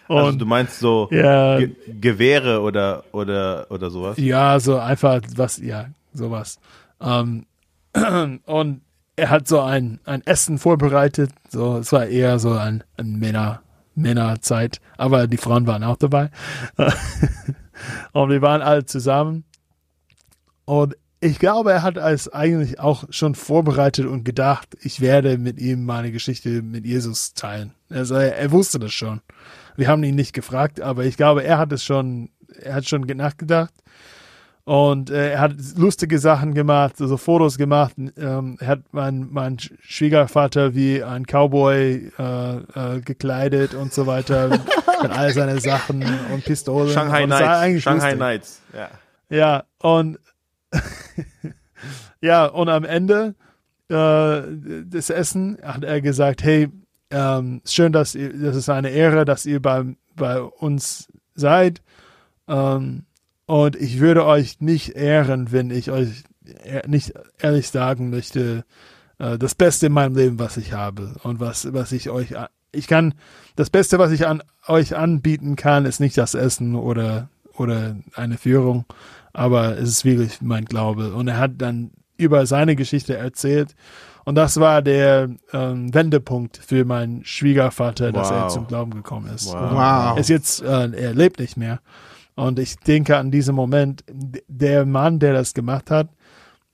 Also und du meinst so ja, Ge Gewehre oder, oder, oder sowas? Ja, so einfach was, ja, sowas. Ähm, und er hat so ein, ein Essen vorbereitet. So, es war eher so ein, ein Männer, Männerzeit, aber die Frauen waren auch dabei. und wir waren alle zusammen. Und ich glaube, er hat es eigentlich auch schon vorbereitet und gedacht, ich werde mit ihm meine Geschichte mit Jesus teilen. Also er, er wusste das schon. Wir haben ihn nicht gefragt, aber ich glaube, er hat es schon, er hat schon nachgedacht. Und äh, er hat lustige Sachen gemacht, also Fotos gemacht. Ähm, er hat mein, mein Schwiegervater wie ein Cowboy äh, äh, gekleidet und so weiter. mit all seine Sachen und Pistolen. Shanghai und war Nights. eigentlich Shanghai lustig. Nights. Ja. Ja, und ja, und am Ende äh, des Essen hat er gesagt, hey, ähm, schön, dass ihr, das ist eine Ehre, dass ihr bei, bei uns seid. Ähm, und ich würde euch nicht ehren, wenn ich euch ehr- nicht ehrlich sagen möchte, äh, das Beste in meinem Leben, was ich habe und was, was ich euch, ich kann, das Beste, was ich an euch anbieten kann, ist nicht das Essen oder, oder eine Führung, aber es ist wirklich mein Glaube. Und er hat dann über seine Geschichte erzählt. Und das war der ähm, Wendepunkt für meinen Schwiegervater, dass er Wow. zum Glauben gekommen ist. Wow. Wow. Ist jetzt, äh, er lebt nicht mehr. Und ich denke an diesen Moment, der Mann, der das gemacht hat,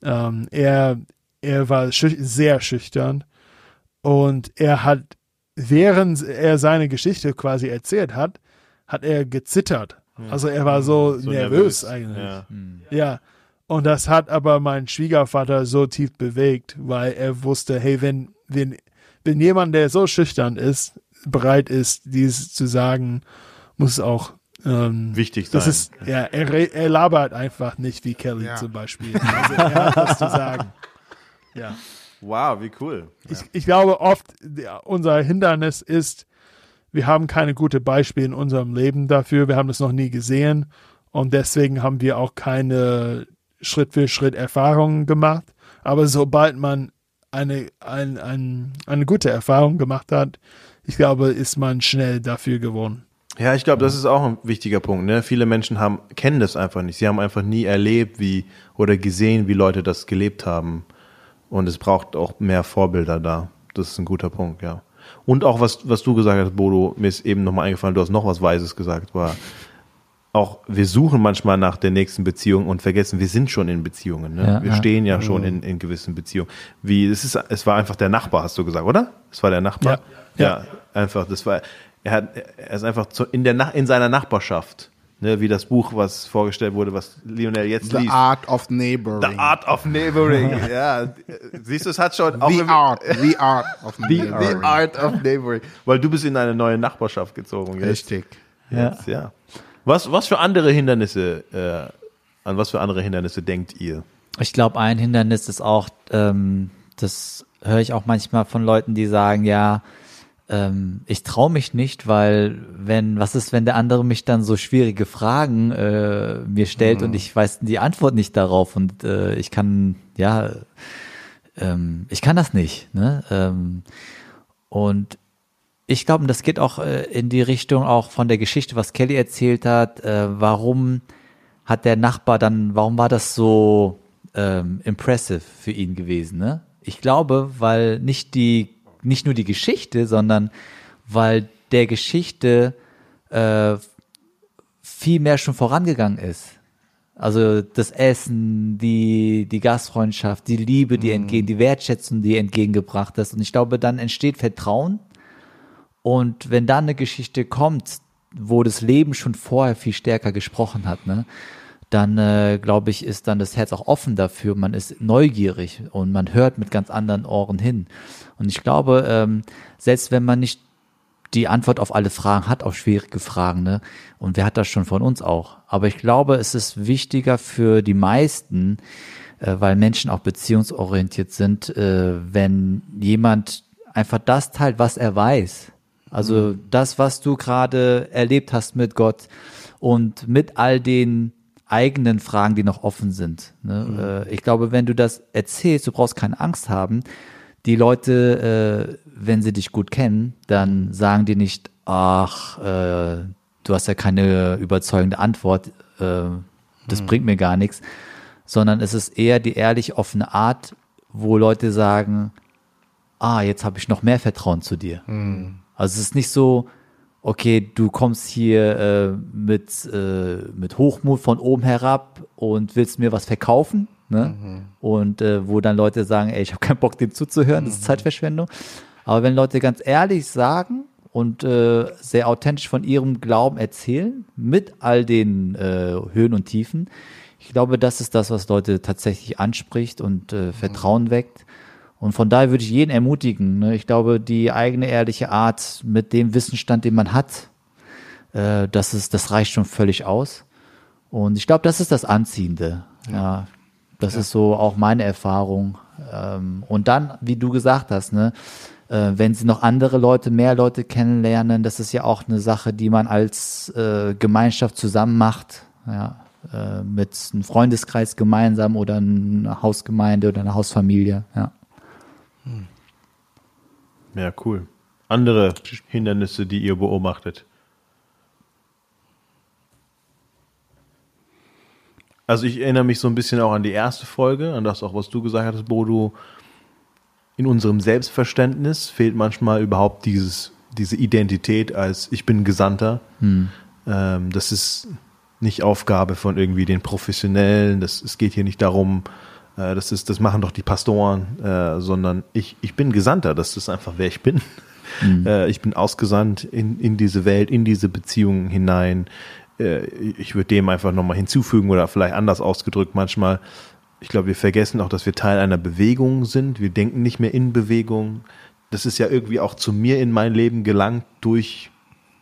ähm, er, er war schüch sehr schüchtern und er hat, während er seine Geschichte quasi erzählt hat, hat er gezittert. Also er war so, So nervös, eigentlich. Ja. Ja. Und das hat aber mein Schwiegervater so tief bewegt, weil er wusste, hey, wenn, wenn, wenn jemand, der so schüchtern ist, bereit ist, dies zu sagen, muss es auch ähm, Wichtig sein. das ist, ja, er, er labert einfach nicht wie Kelly Ja. zum Beispiel. Also er hat was zu sagen. Ja. Wow, wie cool. Ich, ich glaube oft, der, unser Hindernis ist, wir haben keine gute Beispiele in unserem Leben dafür. Wir haben das noch nie gesehen. Und deswegen haben wir auch keine Schritt für Schritt Erfahrungen gemacht. Aber sobald man eine, ein, ein, eine gute Erfahrung gemacht hat, ich glaube, ist man schnell dafür gewonnen. Ja, ich glaube, das ist auch ein wichtiger Punkt. Ne? Viele Menschen haben, kennen das einfach nicht. Sie haben einfach nie erlebt, wie oder gesehen, wie Leute das gelebt haben. Und es braucht auch mehr Vorbilder da. Das ist ein guter Punkt, ja. Und auch was, was du gesagt hast, Bodo, mir ist eben nochmal eingefallen, du hast noch was Weises gesagt, war auch, wir suchen manchmal nach der nächsten Beziehung und vergessen, wir sind schon in Beziehungen. Ne? Ja, wir ja. stehen ja schon in, in gewissen Beziehungen. Wie, es ist, es war einfach der Nachbar, hast du gesagt, oder? Es war der Nachbar? Ja. Ja, einfach, das war, er hat, er ist einfach zu, in der, in seiner Nachbarschaft. Ne, wie das Buch, was vorgestellt wurde, was Lionel jetzt The liest. art of neighboring. The Art of Neighboring. ja, siehst du, es hat schon auch The art. The art of The, neighboring. the Art of Neighboring. Weil du bist in eine neue Nachbarschaft gezogen. Jetzt. Richtig. Jetzt, ja. Was, was für andere Hindernisse, äh, an was für andere Hindernisse denkt ihr? Ich glaube, ein Hindernis ist auch, ähm, das höre ich auch manchmal von Leuten, die sagen, ja, ähm, ich traue mich nicht, weil wenn, was ist, wenn der andere mich dann so schwierige Fragen äh, mir stellt und ich weiß die Antwort nicht darauf und äh, ich kann, ja, ähm, ich kann das nicht. Ne? Ähm, und ich glaube, das geht auch äh, in die Richtung auch von der Geschichte, was Kelly erzählt hat. Äh, warum hat der Nachbar dann, warum war das so ähm, impressive für ihn gewesen? Ne? Ich glaube, weil nicht die, nicht nur die Geschichte, sondern weil der Geschichte äh, viel mehr schon vorangegangen ist. Also das Essen, die, die Gastfreundschaft, die Liebe, die entgegen, die Wertschätzung, die entgegengebracht ist. Und ich glaube, dann entsteht Vertrauen. Und wenn dann eine Geschichte kommt, wo das Leben schon vorher viel stärker gesprochen hat, ne, dann äh, glaube ich, ist dann das Herz auch offen dafür. Man ist neugierig und man hört mit ganz anderen Ohren hin. Und ich glaube, ähm, selbst wenn man nicht die Antwort auf alle Fragen hat, auf schwierige Fragen, ne? Und wer hat das schon von uns auch? Aber ich glaube, es ist wichtiger für die meisten, äh, weil Menschen auch beziehungsorientiert sind, äh, wenn jemand einfach das teilt, was er weiß. Also das, was du gerade erlebt hast mit Gott und mit all den eigenen Fragen, die noch offen sind. Ne? Äh, ich glaube, wenn du das erzählst, du brauchst keine Angst haben. Die Leute, äh, wenn sie dich gut kennen, dann sagen die nicht, ach, äh, du hast ja keine überzeugende Antwort, das bringt mir gar nichts, sondern es ist eher die ehrlich offene Art, wo Leute sagen, ah, jetzt habe ich noch mehr Vertrauen zu dir. Also es ist nicht so, okay, du kommst hier äh, mit, äh, mit Hochmut von oben herab und willst mir was verkaufen, ne? Und äh, wo dann Leute sagen, ey, ich habe keinen Bock, dem zuzuhören, das ist Zeitverschwendung. Aber wenn Leute ganz ehrlich sagen und äh, sehr authentisch von ihrem Glauben erzählen, mit all den äh, Höhen und Tiefen, ich glaube, das ist das, was Leute tatsächlich anspricht und äh, Vertrauen weckt. Und von daher würde ich jeden ermutigen. Ne? Ich glaube, die eigene ehrliche Art mit dem Wissensstand, den man hat, äh, das, ist, das reicht schon völlig aus. Und ich glaube, das ist das Anziehende. Ja, das ist so auch meine Erfahrung. Ähm, und dann, wie du gesagt hast, ne, äh, wenn sie noch andere Leute, mehr Leute kennenlernen, das ist ja auch eine Sache, die man als äh, Gemeinschaft zusammen macht. Ja, äh, mit einem Freundeskreis gemeinsam oder einer Hausgemeinde oder einer Hausfamilie. Ja. Ja, cool. Andere Hindernisse, die ihr beobachtet. Also ich erinnere mich so ein bisschen auch an die erste Folge, an das auch, was du gesagt hattest, Bodo. In unserem Selbstverständnis fehlt manchmal überhaupt dieses, diese Identität als ich bin Gesandter. Ähm, das ist nicht Aufgabe von irgendwie den Professionellen. Das, es geht hier nicht darum, äh, das, ist, das machen doch die Pastoren, äh, sondern ich, ich bin Gesandter. Das ist einfach, wer ich bin. Äh, ich bin ausgesandt in, in diese Welt, in diese Beziehungen hinein. Äh, ich würde dem einfach nochmal hinzufügen oder vielleicht anders ausgedrückt manchmal. Ich glaube, wir vergessen auch, dass wir Teil einer Bewegung sind. Wir denken nicht mehr in Bewegung. Das ist ja irgendwie auch zu mir in mein Leben gelangt durch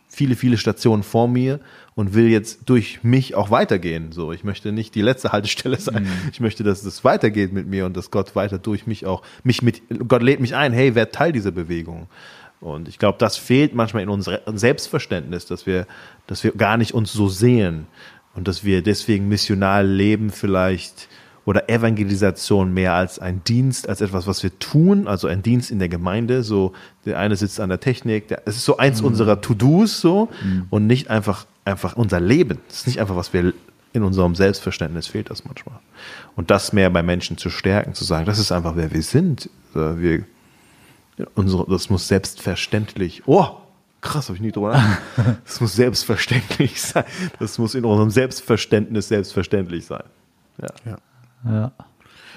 viele, viele Stationen vor mir und will jetzt durch mich auch weitergehen. So, ich möchte nicht die letzte Haltestelle sein. Ich möchte, dass es weitergeht mit mir und dass Gott weiter durch mich auch mich mit Gott lädt mich ein. Hey, wer Teil dieser Bewegung? Und ich glaube, das fehlt manchmal in unserem Selbstverständnis, dass wir, dass wir gar nicht uns so sehen und dass wir deswegen missional leben vielleicht oder Evangelisation mehr als ein Dienst, als etwas, was wir tun, also ein Dienst in der Gemeinde. So, der eine sitzt an der Technik, der, es ist so eins unserer To-Dos so und nicht einfach, einfach unser Leben. Es ist nicht einfach, was wir in unserem Selbstverständnis fehlt das manchmal. Und das mehr bei Menschen zu stärken, zu sagen, das ist einfach, wer wir sind. Wir, unsere, das muss selbstverständlich, oh, krass, habe ich nie drüber nachgedacht. Das muss selbstverständlich sein. Das muss in unserem Selbstverständnis selbstverständlich sein. Ja. Ja.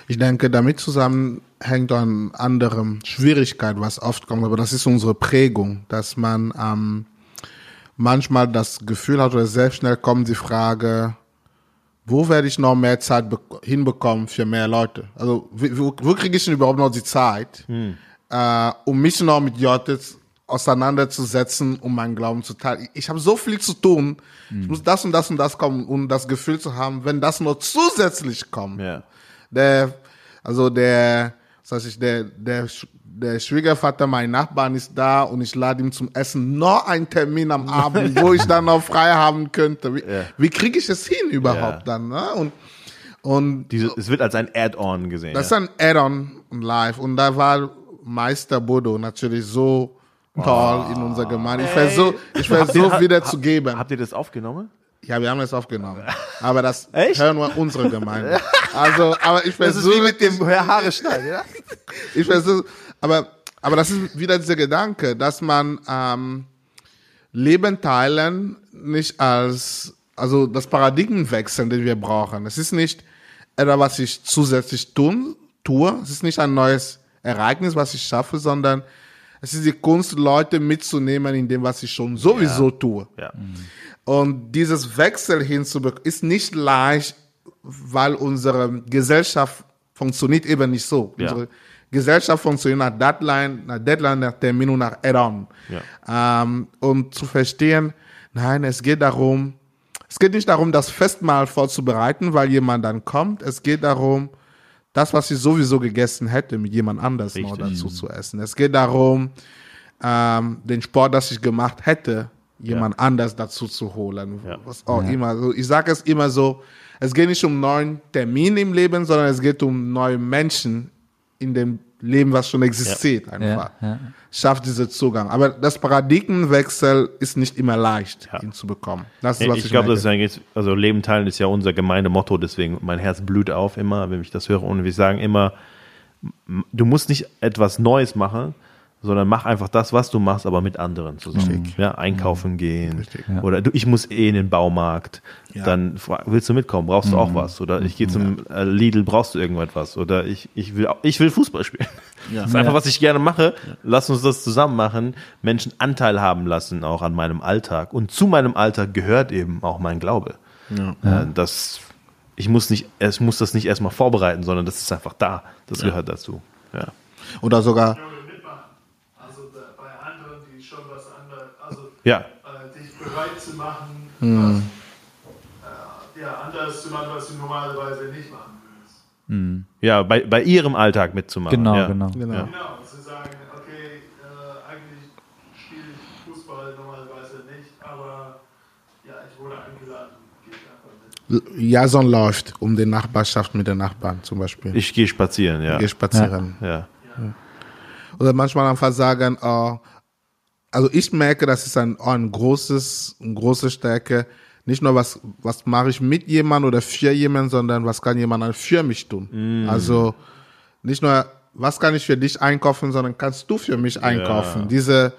Ich denke, damit zusammen hängt eine andere Schwierigkeit, was oft kommt, aber das ist unsere Prägung, dass man ähm, manchmal das Gefühl hat oder sehr schnell kommt die Frage, wo werde ich noch mehr Zeit be- hinbekommen für mehr Leute? Also wo, wo kriege ich denn überhaupt noch die Zeit, äh, um mich noch mit Leuten auseinanderzusetzen, um meinen Glauben zu teilen? Ich, habe so viel zu tun, ich muss das und das und das kommen, um das Gefühl zu haben, wenn das noch zusätzlich kommt Ja. der, also der, was weiß ich, der, der, der Schwiegervater, mein Nachbarn ist da und ich lade ihm zum Essen noch einen Termin am Abend, wo ich dann noch frei haben könnte. Wie, Ja. wie kriege ich es hin überhaupt Ja. dann? Ne? Und, und Diese, es wird als ein Add-on gesehen. das ist ja. ein Add-on live und da war Meister Bodo natürlich so toll in unserer Gemeinde. Ich versuche ich versuch wieder zu geben. Habt ihr das aufgenommen? Ja, wir haben es aufgenommen. Aber das Echt? hören nur unsere Gemeinde. Also, aber ich versuche. Haare schneiden, ja? Ich versuche, aber, aber das ist wieder dieser Gedanke, dass man ähm, Leben teilen nicht als, also das Paradigmenwechsel, den wir brauchen. Es ist nicht etwas, was ich zusätzlich tun, tue. Es ist nicht ein neues Ereignis, was ich schaffe, sondern es ist die Kunst, Leute mitzunehmen in dem, was ich schon sowieso tue. Ja. Und dieses Wechsel hinzubekommen, ist nicht leicht, weil unsere Gesellschaft funktioniert eben nicht so. Ja. Unsere Gesellschaft funktioniert nach Deadline, nach Deadline, nach Termin und nach Add-on. Ähm, und zu verstehen, nein, es geht darum, es geht nicht darum, das Festmahl vorzubereiten, weil jemand dann kommt. Es geht darum, das, was ich sowieso gegessen hätte, mit jemand anders noch dazu zu essen. Es geht darum, ähm, den Sport, das ich gemacht hätte, jemand anders dazu zu holen. Ja. Was auch immer. Also ich sage es immer so, es geht nicht um neuen Termin im Leben, sondern es geht um neue Menschen in dem Leben, was schon existiert einfach. Ja, ja. Schafft diesen Zugang. Aber das Paradigmenwechsel ist nicht immer leicht Ja. hinzubekommen. Das ist, was Ich, ich, glaube, das ist eigentlich, also Leben teilen ist ja unser Gemeindemotto, deswegen mein Herz blüht auf immer, wenn ich das höre. Und wir sagen immer, du musst nicht etwas Neues machen, sondern mach einfach das, was du machst, aber mit anderen zusammen. Ja, einkaufen gehen. Oder du, ich muss eh in den Baumarkt. Ja. Dann willst du mitkommen, brauchst du auch was. Oder ich gehe zum äh, Lidl, brauchst du irgendetwas. Oder ich, ich, will, ich will Fußball spielen. Das ist einfach, was ich gerne mache. Lass uns das zusammen machen. Menschen Anteil haben lassen, auch an meinem Alltag. Und zu meinem Alltag gehört eben auch mein Glaube. Äh, das, ich muss nicht, es muss das nicht erstmal vorbereiten, sondern das ist einfach da. Das gehört dazu. Ja. Oder sogar, mitmachen. Also bei anderen, die schon was anderes, also Ja. äh, dich bereit zu machen, Hm. was, äh, ja, anders zu machen, was du normalerweise nicht machen würdest. Ja, bei, bei ihrem Alltag mitzumachen. Genau, ja. genau. genau. Ja. Genau, zu sagen, okay, äh, eigentlich spiele ich Fußball normalerweise nicht, aber ja, ich wurde eingeladen. Jason läuft um die Nachbarschaft mit den Nachbarn zum Beispiel. Ich gehe spazieren, ja. Geh spazieren. ja. Oder manchmal einfach sagen, oh, also ich merke, das ist ein, oh, ein großes, eine große Stärke. Nicht nur was, was mache ich mit jemandem oder für jemanden, sondern was kann jemand dann für mich tun. Also nicht nur, was kann ich für dich einkaufen, sondern kannst du für mich einkaufen. Diese,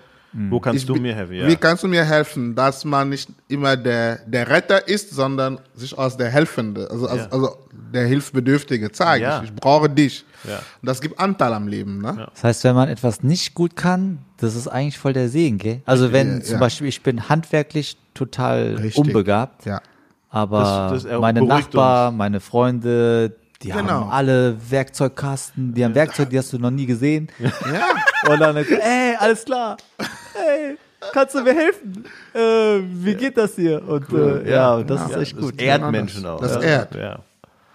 Wo kannst ich du mir helfen? Ja. Wie kannst du mir helfen, dass man nicht immer der, der Retter ist, sondern sich als der Helfende, also, als, Ja. also der Hilfsbedürftige zeigt. Ja. Ich, ich brauche dich. Ja. Und das gibt Anteil am Leben. Ne? Das heißt, wenn man etwas nicht gut kann, das ist eigentlich voll der Segen, gell? Also wenn Ja, zum ja. Beispiel ich bin handwerklich total Richtig. unbegabt, Ja. aber Das- das meine beruhigt Nachbarn, meine Freunde, die Genau. haben alle Werkzeugkasten, die haben Werkzeug, die hast du noch nie gesehen. ja. Und dann, ey, alles klar. Hey, kannst du mir helfen? Äh, wie geht das hier? Und äh, ja, und das ist echt Das gut. ehrt Menschen auch. Das ja. ehrt. Ja.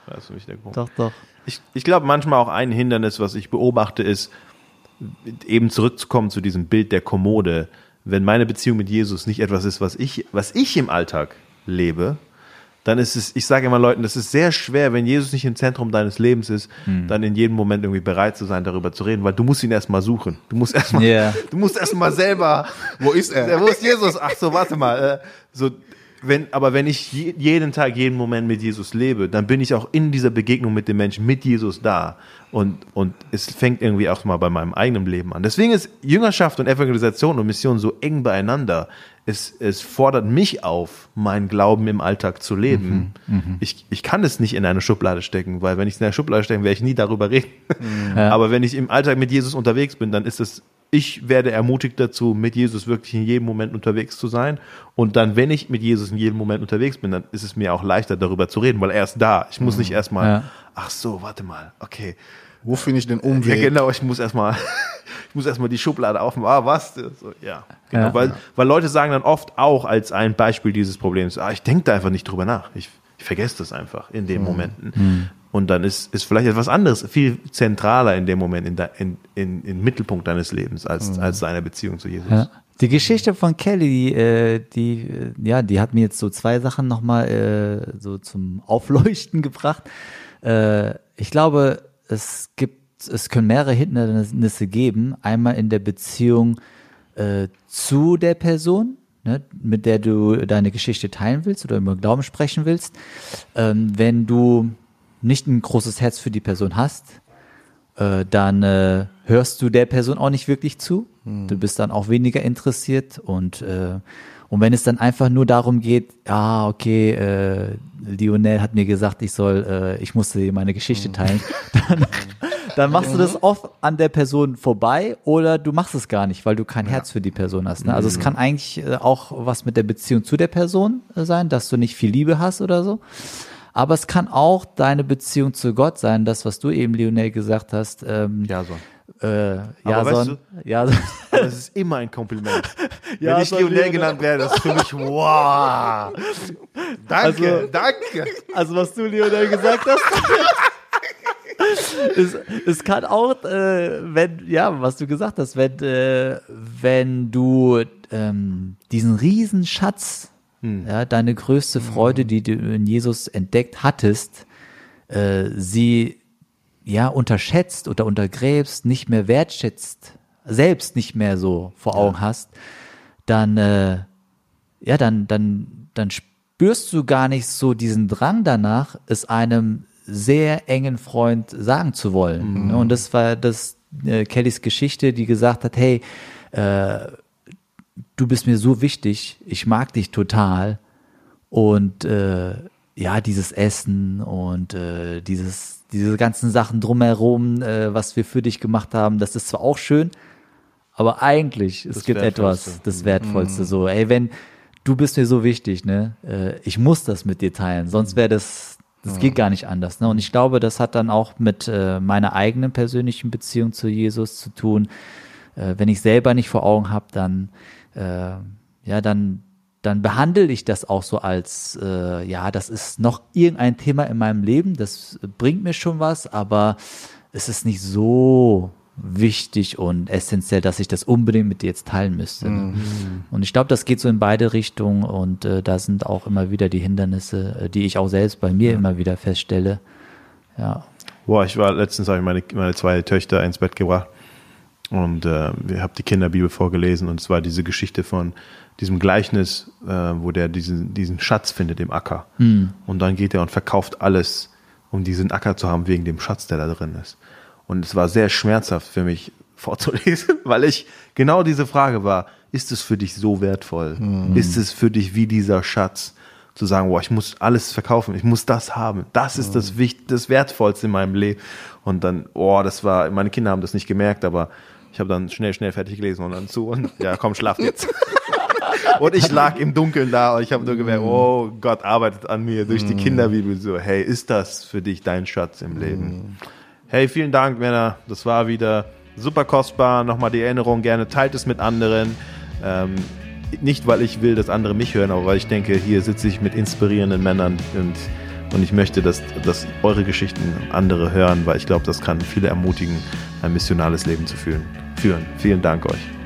Das ist für mich der Punkt. Doch, doch. Ich, ich glaube, manchmal auch ein Hindernis, was ich beobachte, ist, eben zurückzukommen zu diesem Bild der Kommode. Wenn meine Beziehung mit Jesus nicht etwas ist, was ich, was ich im Alltag lebe, dann ist es, ich sage immer Leuten, das ist sehr schwer, wenn Jesus nicht im Zentrum deines Lebens ist, dann in jedem Moment irgendwie bereit zu sein, darüber zu reden, weil du musst ihn erstmal suchen. Du musst erstmal, Ja. du musst erstmal selber, Wo ist er? wo ist Jesus? Ach so, warte mal. Äh, so, wenn, aber wenn ich je, jeden Tag, jeden Moment mit Jesus lebe, dann bin ich auch in dieser Begegnung mit dem Menschen, mit Jesus da. Und, und es fängt irgendwie auch mal bei meinem eigenen Leben an. Deswegen ist Jüngerschaft und Evangelisation und Mission so eng beieinander. Es, es fordert mich auf, meinen Glauben im Alltag zu leben. Ich, ich kann es nicht in eine Schublade stecken, weil wenn ich es in eine Schublade stecke, werde ich nie darüber reden. Aber wenn ich im Alltag mit Jesus unterwegs bin, dann ist es ich werde ermutigt dazu, mit Jesus wirklich in jedem Moment unterwegs zu sein. Und dann, wenn ich mit Jesus in jedem Moment unterwegs bin, dann ist es mir auch leichter, darüber zu reden, weil er ist da. Ich muss nicht erstmal, Ja. ach so, warte mal, okay. Wo finde ich den Ja, Umweg? genau, ich muss erstmal, ich muss erstmal die Schublade aufmachen. Ah, was? So, ja, genau. Ja. weil, weil Leute sagen dann oft auch als ein Beispiel dieses Problems, ah, ich denke da einfach nicht drüber nach. Ich, ich vergesse das einfach in Mhm. den Momenten. Und dann ist, ist vielleicht etwas anderes, viel zentraler in dem Moment, in, der, in, in, in Mittelpunkt deines Lebens, als, als seine Beziehung zu Jesus. Ja. Die Geschichte von Kelly, die, äh, die, ja, die hat mir jetzt so zwei Sachen nochmal äh, so zum Aufleuchten gebracht. Äh, ich glaube, es gibt, es können mehrere Hindernisse geben. Einmal in der Beziehung äh, zu der Person, ne, mit der du deine Geschichte teilen willst oder über Glauben sprechen willst. Ähm, wenn du nicht ein großes Herz für die Person hast, äh, dann äh, hörst du der Person auch nicht wirklich zu. Du bist dann auch weniger interessiert und äh, und wenn es dann einfach nur darum geht, ja, okay, äh, Lionel hat mir gesagt, ich soll, äh, ich musste dir meine Geschichte teilen, dann, dann machst du das oft an der Person vorbei oder du machst es gar nicht, weil du kein Herz für die Person hast. Ne? Also es kann eigentlich äh, auch was mit der Beziehung zu der Person äh, sein, dass du nicht viel Liebe hast oder so. Aber es kann auch deine Beziehung zu Gott sein, das, was du eben, Lionel, gesagt hast. Ähm, Ja, so. äh, Jason, weißt Jason, Aber es ist immer ein Kompliment. Ja, Wenn ich Lionel Lionel. genannt werde, das ist für mich, wow. Danke, Also- danke. also was du, Lionel, gesagt hast. es, es kann auch, äh, wenn, ja, was du gesagt hast, wenn, äh, wenn du ähm, diesen riesen Schatz, ja, deine größte Freude, die du in Jesus entdeckt hattest, äh, sie ja unterschätzt oder untergräbst, nicht mehr wertschätzt, selbst nicht mehr so vor Augen hast, dann äh, ja, dann dann dann spürst du gar nicht so diesen Drang danach, es einem sehr engen Freund sagen zu wollen. Ne? Und das war das äh, Kellys Geschichte, die gesagt hat, hey, äh, du bist mir so wichtig, ich mag dich total und äh, ja, dieses Essen und äh, dieses, diese ganzen Sachen drumherum, äh, was wir für dich gemacht haben, das ist zwar auch schön, aber eigentlich, es Das gibt Wertvollste. etwas, das Wertvollste. So, ey, wenn du bist mir so wichtig, ne, äh, ich muss das mit dir teilen, sonst wäre das, das geht gar nicht anders. Ne? Und ich glaube, das hat dann auch mit äh, meiner eigenen persönlichen Beziehung zu Jesus zu tun. Äh, wenn ich selber nicht vor Augen habe, dann äh, ja, dann dann behandle ich das auch so als, äh, ja, das ist noch irgendein Thema in meinem Leben, das bringt mir schon was, aber es ist nicht so wichtig und essentiell, dass ich das unbedingt mit dir jetzt teilen müsste. Ne? Und ich glaube, das geht so in beide Richtungen und äh, da sind auch immer wieder die Hindernisse, äh, die ich auch selbst bei mir immer wieder feststelle. Ja. Boah, ich war letztens, habe ich meine, meine zwei Töchter ins Bett gebracht und äh, wir haben die Kinderbibel vorgelesen und es war diese Geschichte von diesem Gleichnis, äh, wo der diesen, diesen Schatz findet im Acker. Und dann geht er und verkauft alles, um diesen Acker zu haben, wegen dem Schatz, der da drin ist. Und es war sehr schmerzhaft für mich vorzulesen, weil ich genau diese Frage war, ist es für dich so wertvoll? Ist es für dich wie dieser Schatz? Zu sagen, boah, ich muss alles verkaufen, ich muss das haben. Das ist das Wicht, das Wertvollste in meinem Leben. Und dann, oh, das war, meine Kinder haben das nicht gemerkt, aber ich habe dann schnell, schnell fertig gelesen und dann zu und ja, komm, schlaf jetzt. und ich lag im Dunkeln da und ich habe nur gemerkt, oh, Gott arbeitet an mir durch die Kinderbibel so, hey, ist das für dich dein Schatz im Leben? Hey, vielen Dank, Männer. Das war wieder super kostbar. Nochmal die Erinnerung, gerne teilt es mit anderen. Ähm, nicht, weil ich will, dass andere mich hören, aber weil ich denke, hier sitze ich mit inspirierenden Männern und, und ich möchte, dass, dass eure Geschichten andere hören, weil ich glaube, das kann viele ermutigen, ein missionales Leben zu führen. führen. Vielen Dank euch.